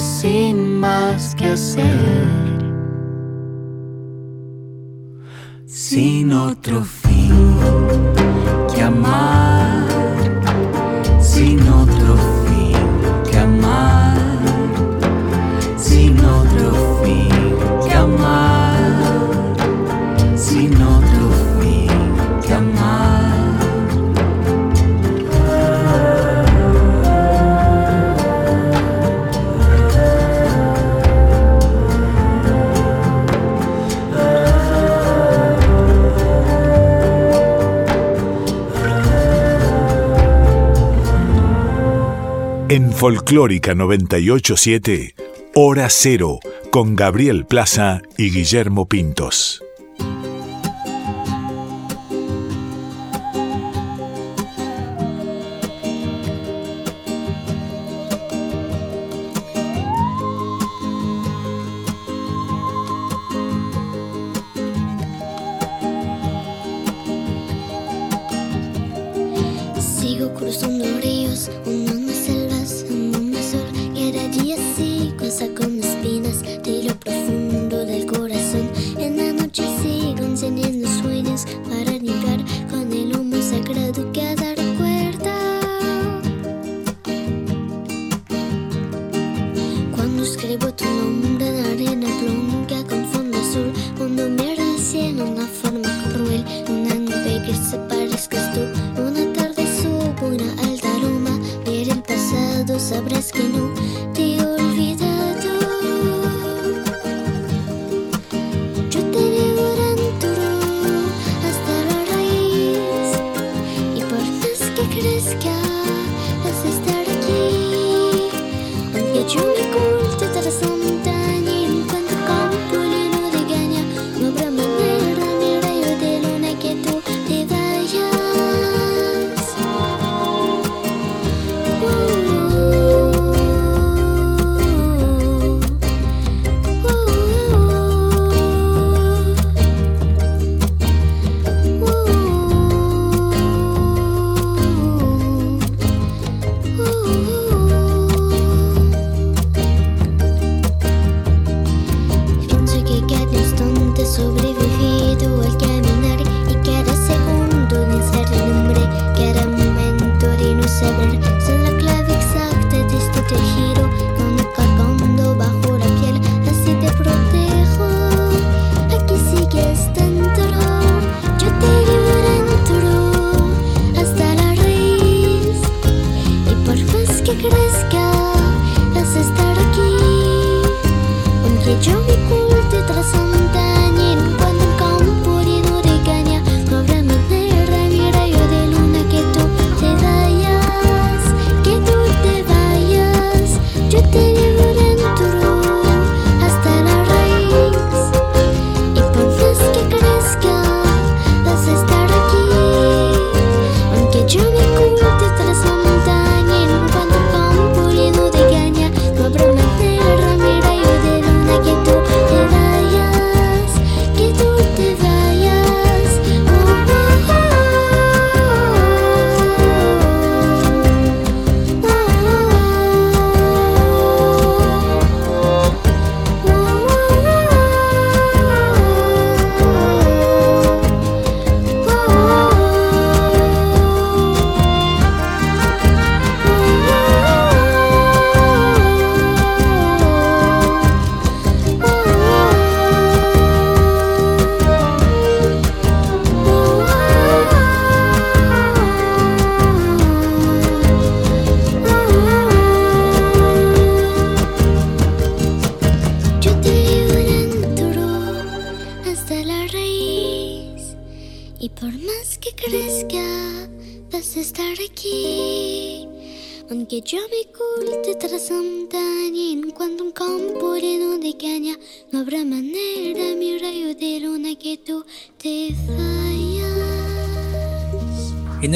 sin más que hacer. Folclórica 987, Hora Cero, con Gabriel Plaza y Guillermo Pintos.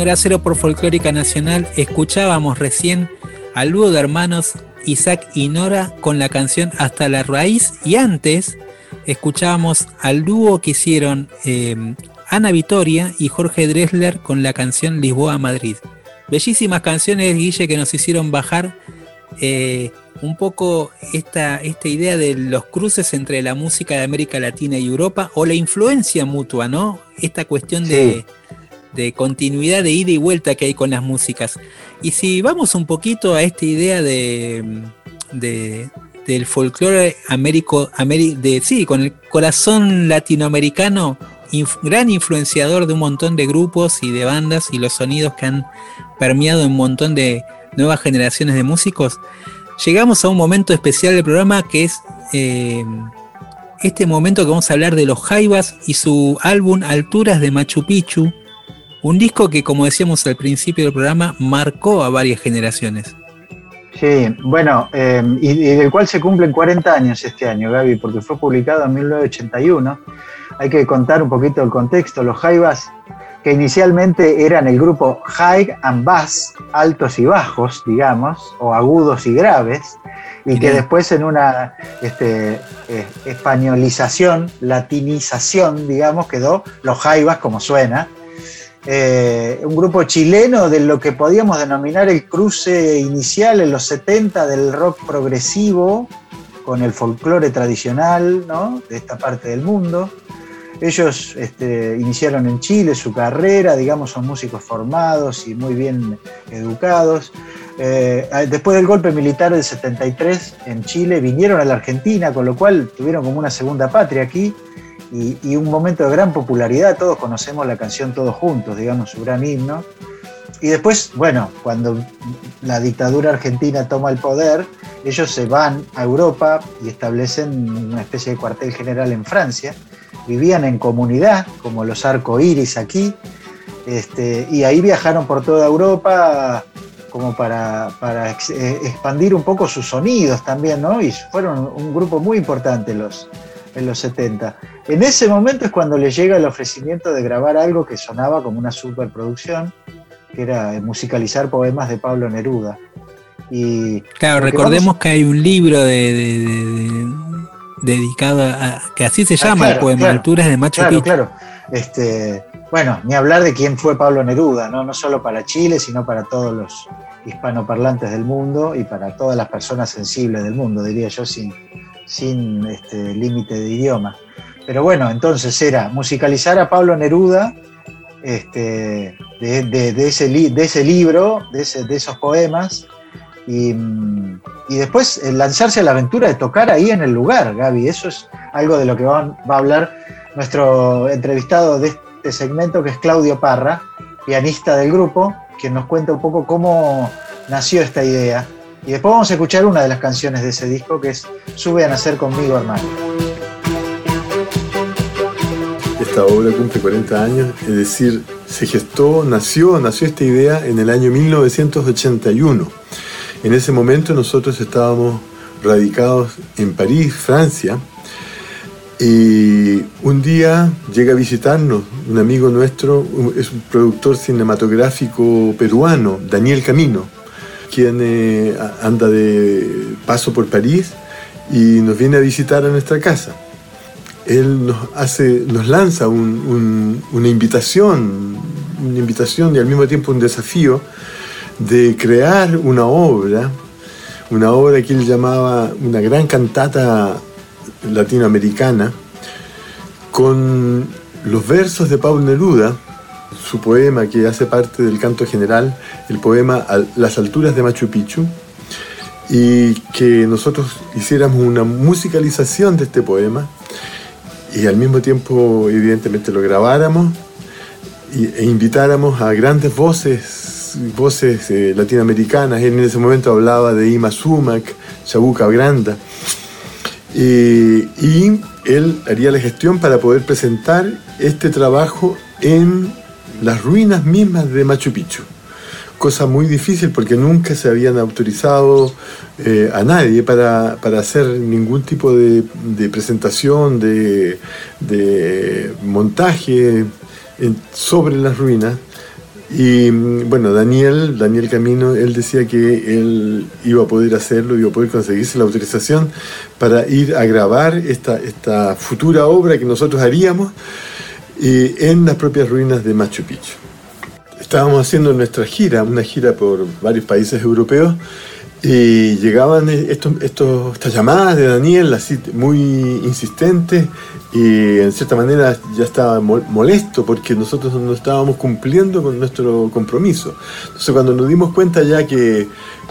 Hora Cero por Folclórica Nacional escuchábamos recién al dúo de hermanos Isaac y Nora con la canción Hasta la Raíz y antes escuchábamos al dúo que hicieron eh, Ana Vitoria y Jorge Dressler con la canción Lisboa Madrid. Bellísimas canciones, Guille, que nos hicieron bajar eh, un poco esta, esta idea de los cruces entre la música de América Latina y Europa o la influencia mutua, ¿no? Esta cuestión de, de continuidad, de ida y vuelta que hay con las músicas. Y si vamos un poquito a esta idea de, de- del folclore américo, de, sí, con el corazón latinoamericano, gran influenciador de un montón de grupos y de bandas y los sonidos que han permeado un montón de nuevas generaciones de músicos, llegamos a un momento especial del programa que es eh, este momento que vamos a hablar de los Jaivas y su álbum Alturas de Machu Picchu, un disco que como decíamos al principio del programa marcó a varias generaciones. Sí, bueno, eh, y, y del cual se cumplen 40 años este año, Gaby, porque fue publicado en 1981. Hay que contar un poquito el contexto. Los Jaivas, que inicialmente eran el grupo High and Bass, altos y bajos, digamos, o agudos y graves, y que después en una este, eh, españolización, latinización, digamos, quedó los Jaivas como suena. Eh, un grupo chileno de lo que podíamos denominar el cruce inicial en los 70 del rock progresivo con el folclore tradicional de esta parte del mundo. Ellos este, iniciaron en Chile su carrera, digamos, son músicos formados y muy bien educados. Eh, después del golpe militar del 73 en Chile, vinieron a la Argentina, con lo cual tuvieron como una segunda patria aquí y, un momento de gran popularidad. Todos conocemos la canción Todos Juntos, digamos, su gran himno. Y después, bueno, cuando la dictadura argentina toma el poder, ellos se van a Europa y establecen una especie de cuartel general en Francia. Vivían en comunidad, como los arcoíris aquí, este, y ahí viajaron por toda Europa como para, eh, expandir un poco sus sonidos también, ¿no? Y fueron un grupo muy importante los, en los 70. En ese momento es cuando les llega el ofrecimiento de grabar algo que sonaba como una superproducción, que era eh, musicalizar poemas de Pablo Neruda. Y Claro, que recordemos vamos- que hay un libro de, de- de- de- dedicado a, que así se Ah, llama el claro, poema, claro, Alturas de Machu claro, Picchu. Claro, Este, bueno, ni hablar de quién fue Pablo Neruda, ¿no? no solo para Chile, sino para todos los hispanoparlantes del mundo y para todas las personas sensibles del mundo, diría yo, sin, sin este, límite de idioma. Pero bueno, entonces era musicalizar a Pablo Neruda este, de, ese, libro, de, esos poemas, y, y después eh, lanzarse a la aventura de tocar ahí en el lugar, Gaby. Eso es algo de lo que va, va a hablar nuestro entrevistado de este segmento, que es Claudio Parra, pianista del grupo, quien nos cuenta un poco cómo nació esta idea. Y después vamos a escuchar una de las canciones de ese disco, que es Sube a nacer conmigo, hermano. Esta obra cumple 40 años, es decir, se gestó, nació, nació esta idea en el año 1981. En ese momento nosotros estábamos radicados en París, Francia, y un día llega a visitarnos un amigo nuestro, es un productor cinematográfico peruano, Daniel Camino, quien eh, anda de paso por París y nos viene a visitar a nuestra casa. Él nos hace, nos lanza un- un- una invitación, una invitación y al mismo tiempo un desafío de crear una obra, una obra que él llamaba una gran cantata latinoamericana, con los versos de Pablo Neruda, su poema que hace parte del canto general, el poema Las alturas de Machu Picchu, y que nosotros hiciéramos una musicalización de este poema y al mismo tiempo evidentemente lo grabáramos e invitáramos a grandes voces, voces eh, latinoamericanas. Él en ese momento hablaba de Ima Sumac, Chabuca Granda. Y él haría la gestión para poder presentar este trabajo en las ruinas mismas de Machu Picchu. cosa muy difícil porque nunca se habían autorizado eh, a nadie para, para, hacer ningún tipo de, de presentación, de, de montaje sobre las ruinas. Y mm, bueno, Daniel, Daniel Camino, él decía que él iba a poder hacerlo, iba a poder conseguirse la autorización para ir a grabar esta, esta futura obra que nosotros haríamos eh, en las propias ruinas de Machu Picchu. Estábamos haciendo nuestra gira, una gira por varios países europeos, y llegaban estos, estas llamadas de Daniel, así muy insistentes, y en cierta manera ya estaba mol- molesto porque nosotros no estábamos cumpliendo con nuestro compromiso. Entonces cuando nos dimos cuenta ya que,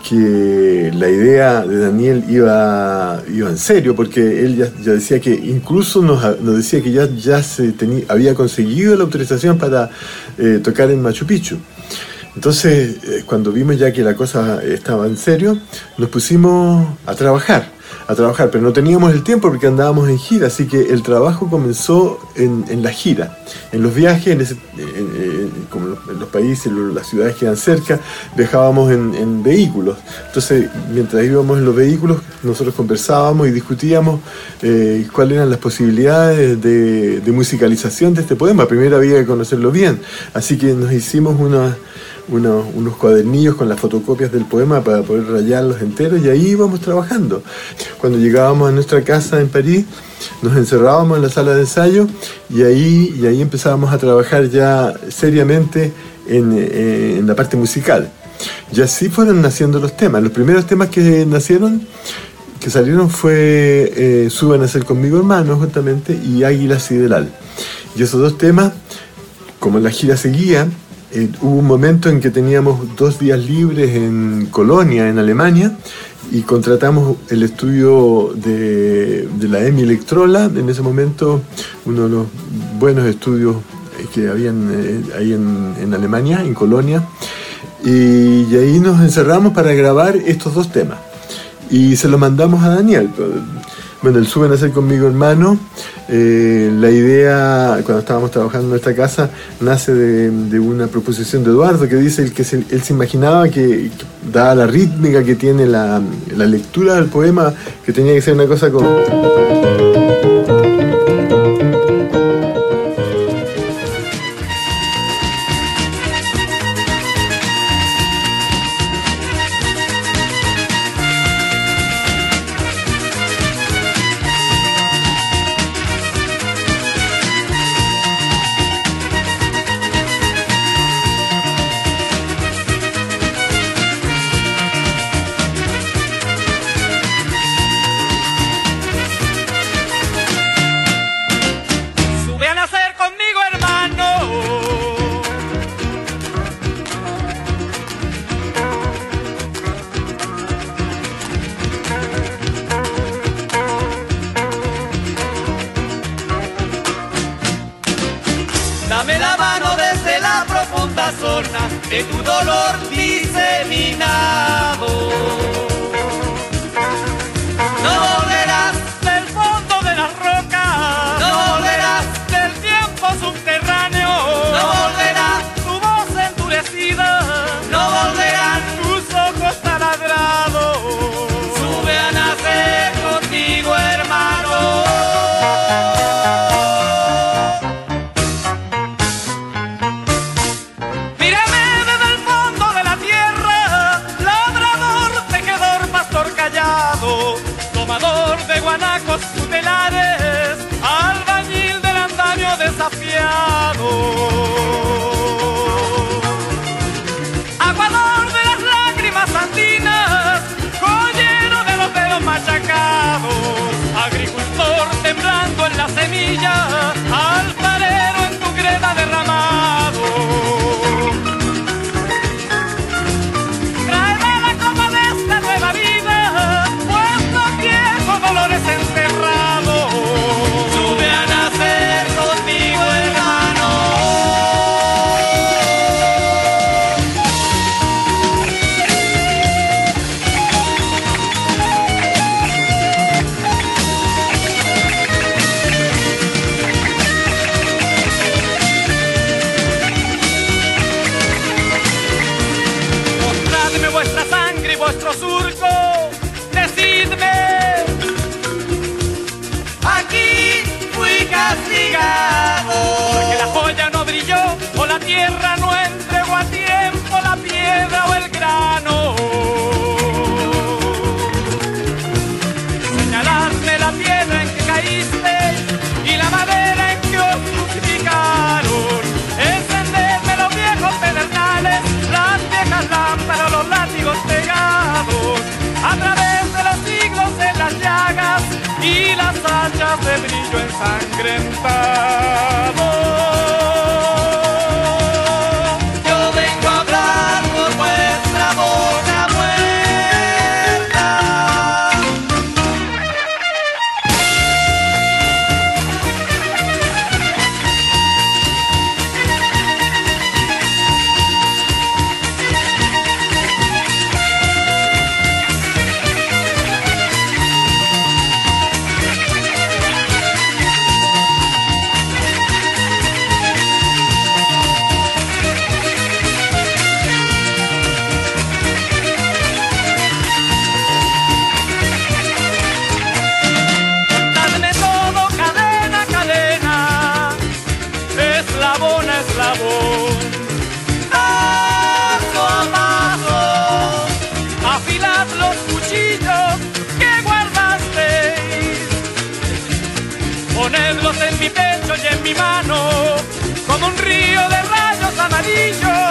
que la idea de Daniel iba, iba en serio, porque él ya, ya decía que incluso nos, nos decía que ya, ya se tenía, había conseguido la autorización para eh, tocar en Machu Picchu. Entonces, eh, cuando vimos ya que la cosa estaba en serio, nos pusimos a trabajar, a trabajar, pero no teníamos el tiempo porque andábamos en gira, así que el trabajo comenzó en, en la gira, en los viajes, en, ese- en- como los- en los países, las ciudades que eran cerca, viajábamos en, vehículos. Entonces, mientras íbamos en los vehículos, nosotros conversábamos y discutíamos eh, cuáles eran las posibilidades de, de musicalización de este poema. Primero había que conocerlo bien, así que nos hicimos una unos, unos cuadernillos con las fotocopias del poema para poder rayarlos enteros y ahí íbamos trabajando. Cuando llegábamos a nuestra casa en París, nos encerrábamos en la sala de ensayo y ahí, y ahí empezábamos a trabajar ya seriamente en, eh, en la parte musical. Y así fueron naciendo los temas. Los primeros temas que nacieron, que salieron fue eh, Suban a ser conmigo hermano, justamente, y Águila Sideral. Y esos dos temas, como la gira seguía, eh, hubo un momento en que teníamos dos días libres en Colonia, en Alemania, y contratamos el estudio de, la EMI Electrola, en ese momento uno de los buenos estudios que habían eh, ahí en, Alemania, en Colonia, y, y ahí nos encerramos para grabar estos dos temas. Y se lo mandamos a Daniel. Bueno, el Suben a ser conmigo hermano. eh, la idea, cuando estábamos trabajando en nuestra casa, nace de, una proposición de Eduardo que dice él que él se imaginaba que, que, dada la rítmica que tiene la, la lectura del poema, que tenía que ser una cosa como. En mi mano, como un río de rayos amarillos,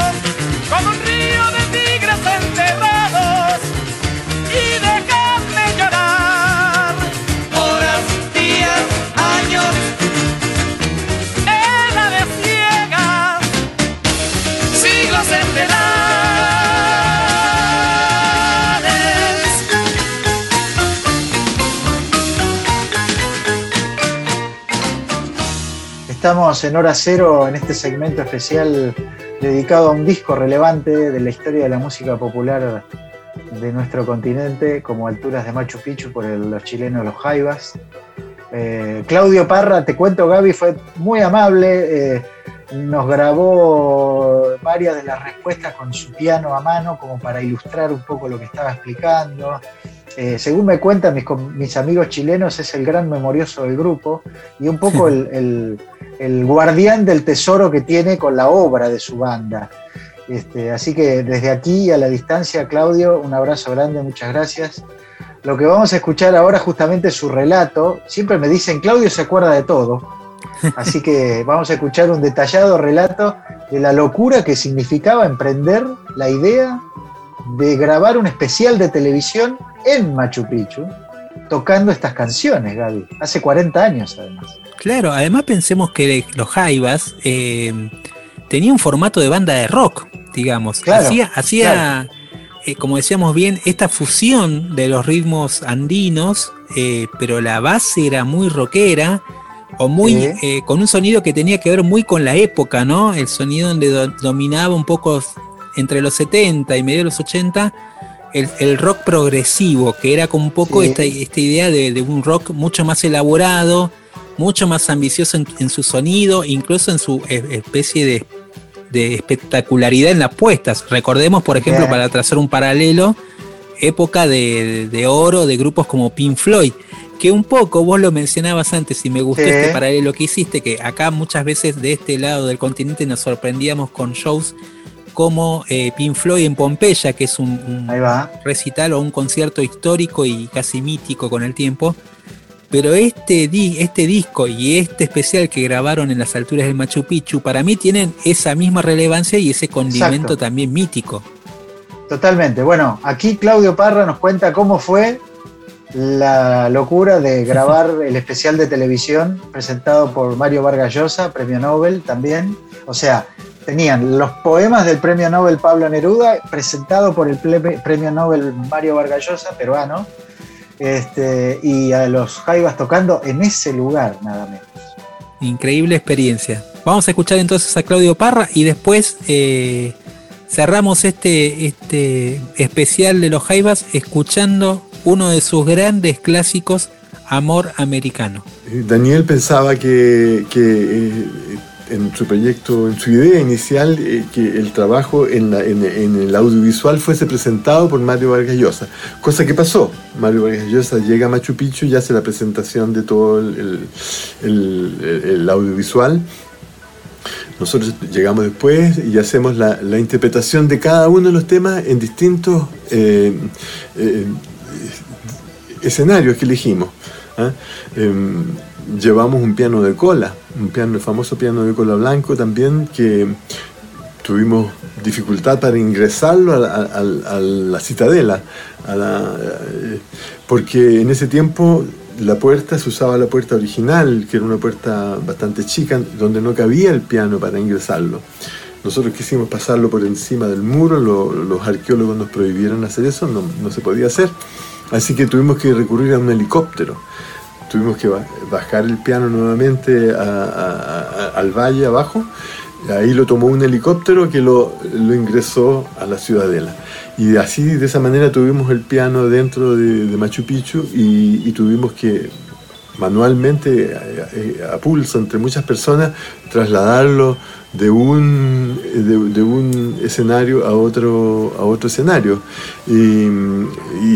Estamos en hora cero en este segmento especial dedicado a un disco relevante de la historia de la música popular de nuestro continente, como Alturas de Machu Picchu por el- los chilenos Los Jaivas. Eh, Claudio Parra, te cuento Gaby, fue muy amable, eh, nos grabó varias de las respuestas con su piano a mano como para ilustrar un poco lo que estaba explicando. Eh, según me cuentan mis, amigos chilenos, es el gran memorioso del grupo y un poco el, el- el guardián del tesoro que tiene con la obra de su banda. Este, así que desde aquí a la distancia, Claudio, un abrazo grande, muchas gracias. Lo que vamos a escuchar ahora justamente es su relato. Siempre me dicen, Claudio se acuerda de todo. Así que vamos a escuchar un detallado relato de la locura que significaba emprender la idea de grabar un especial de televisión en Machu Picchu, tocando estas canciones, Gaby. Hace 40 años, además. Claro, además pensemos que los Jaivas eh, tenía un formato de banda de rock, digamos. Claro, hacía, hacía claro. eh, como decíamos bien, esta fusión de los ritmos andinos, eh, pero la base era muy rockera o muy Sí. eh, con un sonido que tenía que ver muy con la época, ¿no? El sonido donde do- dominaba un poco entre los 70 y medio de los 80 el, el rock progresivo, que era como un poco Sí. esta, esta idea de, de un rock mucho más elaborado, mucho más ambicioso en, en su sonido, incluso en su especie de, de espectacularidad en las puestas. Recordemos, por ejemplo, para trazar un paralelo, época de, de oro de grupos como Pink Floyd, que un poco vos lo mencionabas antes y me gustó Sí. este paralelo que hiciste, que acá muchas veces de este lado del continente nos sorprendíamos con shows como eh, Pink Floyd en Pompeya, que es un, recital o un concierto histórico y casi mítico con el tiempo. Pero este, di- este disco y este especial que grabaron en las alturas del Machu Picchu, para mí tienen esa misma relevancia y ese condimento Exacto. también mítico. Totalmente. Bueno, aquí Claudio Parra nos cuenta cómo fue la locura de grabar el especial de televisión presentado por Mario Vargas Llosa, premio Nobel también. O sea, tenían los poemas del premio Nobel Pablo Neruda, presentado por el premio Nobel Mario Vargas Llosa, peruano, este, y a los Jaivas tocando en ese lugar, nada menos. Increíble experiencia. Vamos a escuchar entonces a Claudio Parra y después eh, cerramos este, este especial de los Jaivas escuchando uno de sus grandes clásicos, Amor Americano. Daniel pensaba que, que, eh, en su proyecto, en su idea inicial, eh, que el trabajo en, el audiovisual fuese presentado por Mario Vargas Llosa. Cosa que pasó. Mario Vargas Llosa llega a Machu Picchu y hace la presentación de todo el, audiovisual. Nosotros llegamos después y hacemos la, interpretación de cada uno de los temas en distintos eh, eh, escenarios que elegimos. ¿ah? Llevamos un piano de cola, un piano, el famoso piano de cola blanco también, que tuvimos dificultad para ingresarlo a la, a- a la citadela, a la- eh, porque en ese tiempo la puerta se usaba la puerta original, que era una puerta bastante chica, donde no cabía el piano para ingresarlo. Nosotros quisimos pasarlo por encima del muro, lo- los arqueólogos nos prohibieron hacer eso, no, no se podía hacer. Así que tuvimos que recurrir a un helicóptero. Tuvimos que ba- bajar el piano nuevamente al valle abajo. Ahí lo tomó un helicóptero que lo, ingresó a la ciudadela. Y así, de esa manera, tuvimos el piano dentro de, Machu Picchu y, y tuvimos que manualmente, a, eh, a pulso, entre muchas personas, trasladarlo de un, de, un escenario a otro, a otro escenario. Y,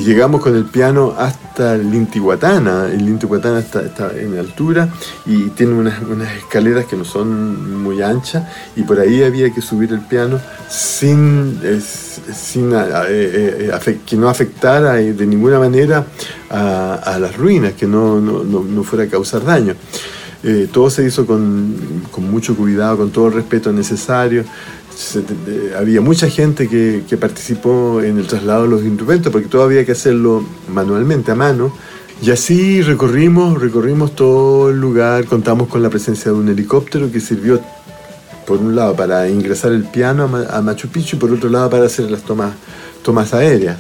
llegamos con el piano hasta el Intihuatana. El Intihuatana está, está en altura y tiene unas, unas escaleras que no son muy anchas y por ahí había que subir el piano sin, eh, sin eh, eh, afec- que no afectara de ninguna manera a, a las ruinas, que no, no, no- no fuera a causar daño. Eh, todo se hizo con, mucho cuidado, con todo el respeto necesario. Había mucha gente que, participó en el traslado de los instrumentos, porque todo había que hacerlo manualmente, a mano. Y así recorrimos, recorrimos todo el lugar, contamos con la presencia de un helicóptero que sirvió, por un lado, para ingresar el piano a, Ma- a Machu Picchu y por otro lado, para hacer las tomas, tomas aéreas.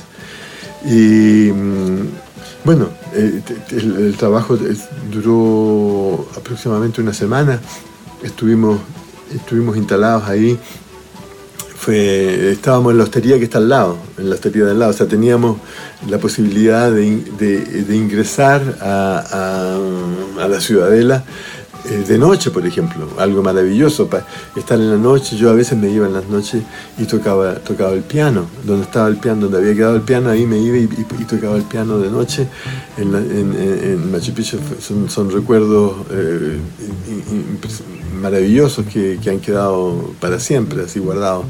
Mm, bueno, eh, el, trabajo es- duró aproximadamente una semana. Estuvimos, estuvimos instalados ahí. Estábamos en la hostería que está al lado, en la hostería de lado. O sea, teníamos la posibilidad de, in- de- de ingresar a, la ciudadela eh, de noche, por ejemplo, algo maravilloso, estar en la noche, yo a veces me iba en las noches y tocaba, tocaba el piano, donde estaba el piano, donde había quedado el piano, ahí me iba y, tocaba el piano de noche en, la- en- en- Machu Picchu, son, recuerdos eh, maravillosos que, que han quedado para siempre, así guardados.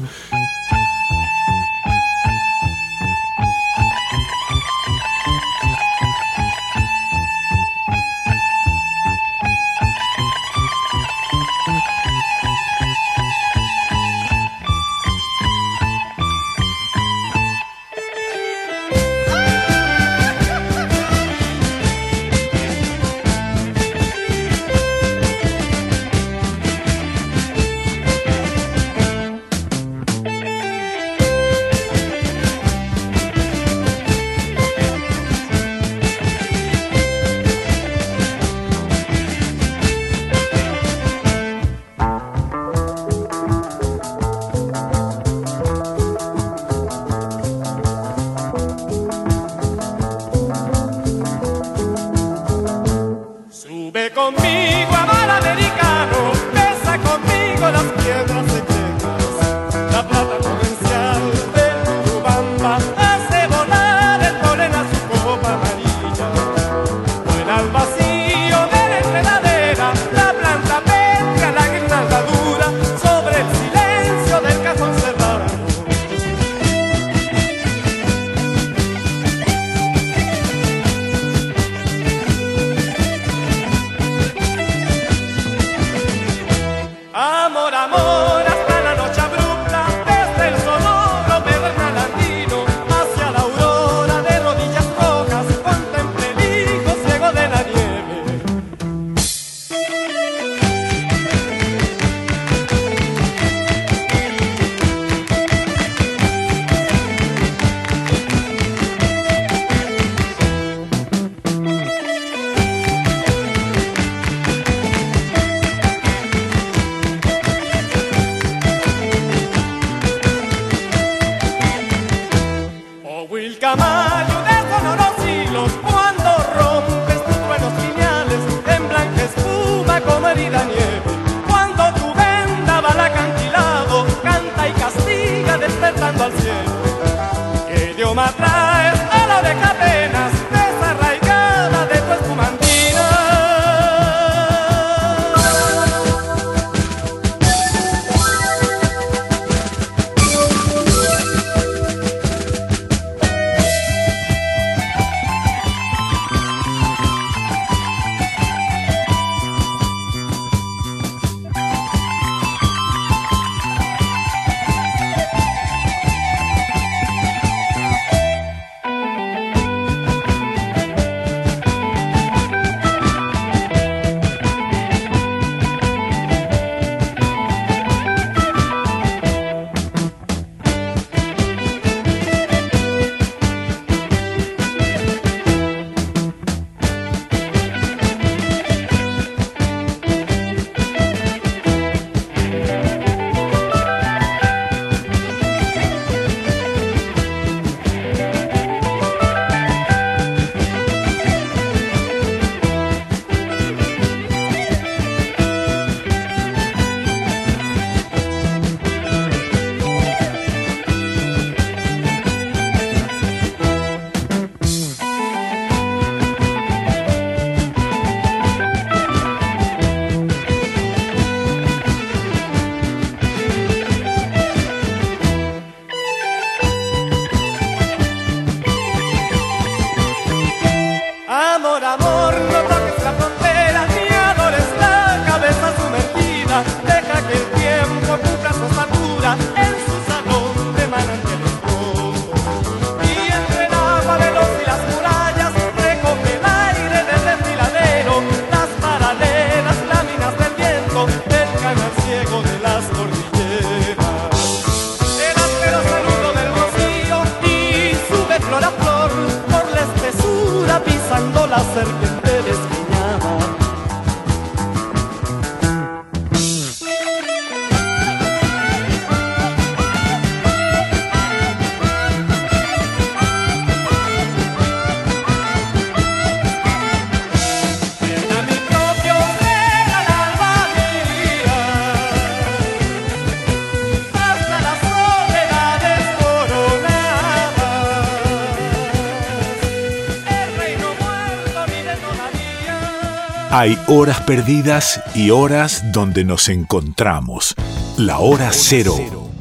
Horas perdidas y horas donde nos encontramos. La hora cero.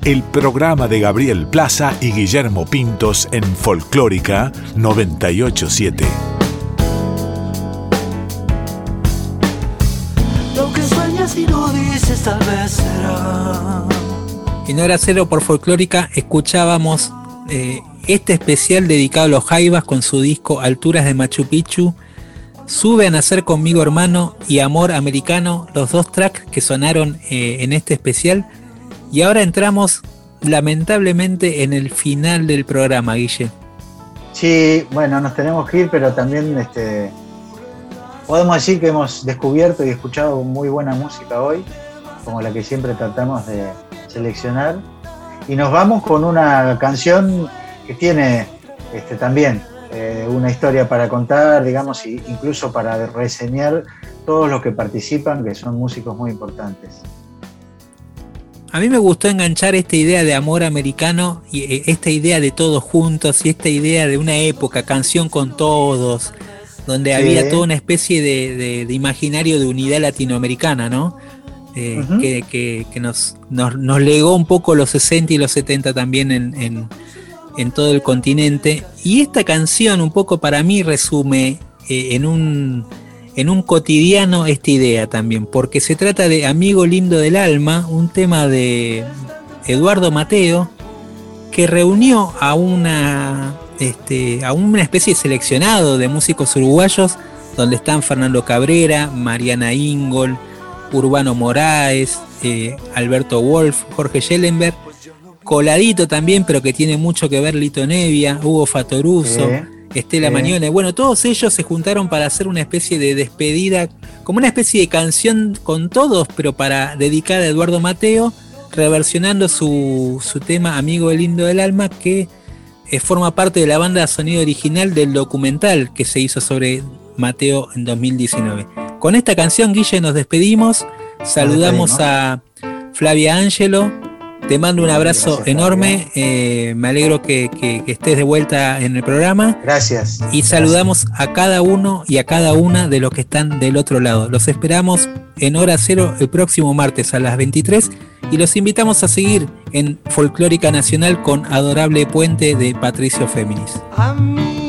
El programa de Gabriel Plaza y Guillermo Pintos en Folclórica 987. Lo que sueñas y no dices tal vez será. En Hora Cero por Folclórica escuchábamos eh, este especial dedicado a los Jaivas con su disco Alturas de Machu Picchu, Sube a Nacer conmigo hermano y Amor Americano, los dos tracks que sonaron eh, en este especial. Y ahora entramos lamentablemente en el final del programa, Guille. Sí, bueno, nos tenemos que ir, pero también este, podemos decir que hemos descubierto y escuchado muy buena música hoy, como la que siempre tratamos de seleccionar. Y nos vamos con una canción que tiene este, también eh, una historia para contar, digamos, e incluso para reseñar todos los que participan, que son músicos muy importantes. A mí me gustó enganchar esta idea de amor americano y eh, esta idea de todos juntos y esta idea de una época, canción con todos, donde Sí. había toda una especie de, de- de imaginario de unidad latinoamericana, ¿no? Eh, que, que- que nos, nos, nos legó un poco los 60 y los 70 también en, en- en todo el continente. Y esta canción un poco para mí resume eh, en un en un cotidiano esta idea también, porque se trata de Amigo Lindo del Alma, un tema de Eduardo Mateo, que reunió a una, este, a una especie de seleccionado de músicos uruguayos, donde están Fernando Cabrera, Mariana Ingol, Urbano Moraes, eh, Alberto Wolf, Jorge Schellenberg, coladito también, pero que tiene mucho que ver Lito Nevia, Hugo Fatoruso. Estela Sí. Mañone. Bueno, todos ellos se juntaron para hacer una especie de despedida, como una especie de canción con todos, pero para dedicar a Eduardo Mateo, reversionando su, su tema Amigo Lindo del Alma, que eh, forma parte de la banda de sonido original del documental que se hizo sobre Mateo en 2019. Con esta canción, Guille, nos despedimos. Saludamos a Flavia Ángelo. Te mando un abrazo Gracias, enorme. eh, me alegro que, que- que estés de vuelta en el programa. Gracias. Y saludamos a cada uno y a cada una de los que están del otro lado. Los esperamos en hora cero el próximo martes a las 23 y los invitamos a seguir en Folclórica Nacional con Adorable Puente de Patricio Féminis. Amigo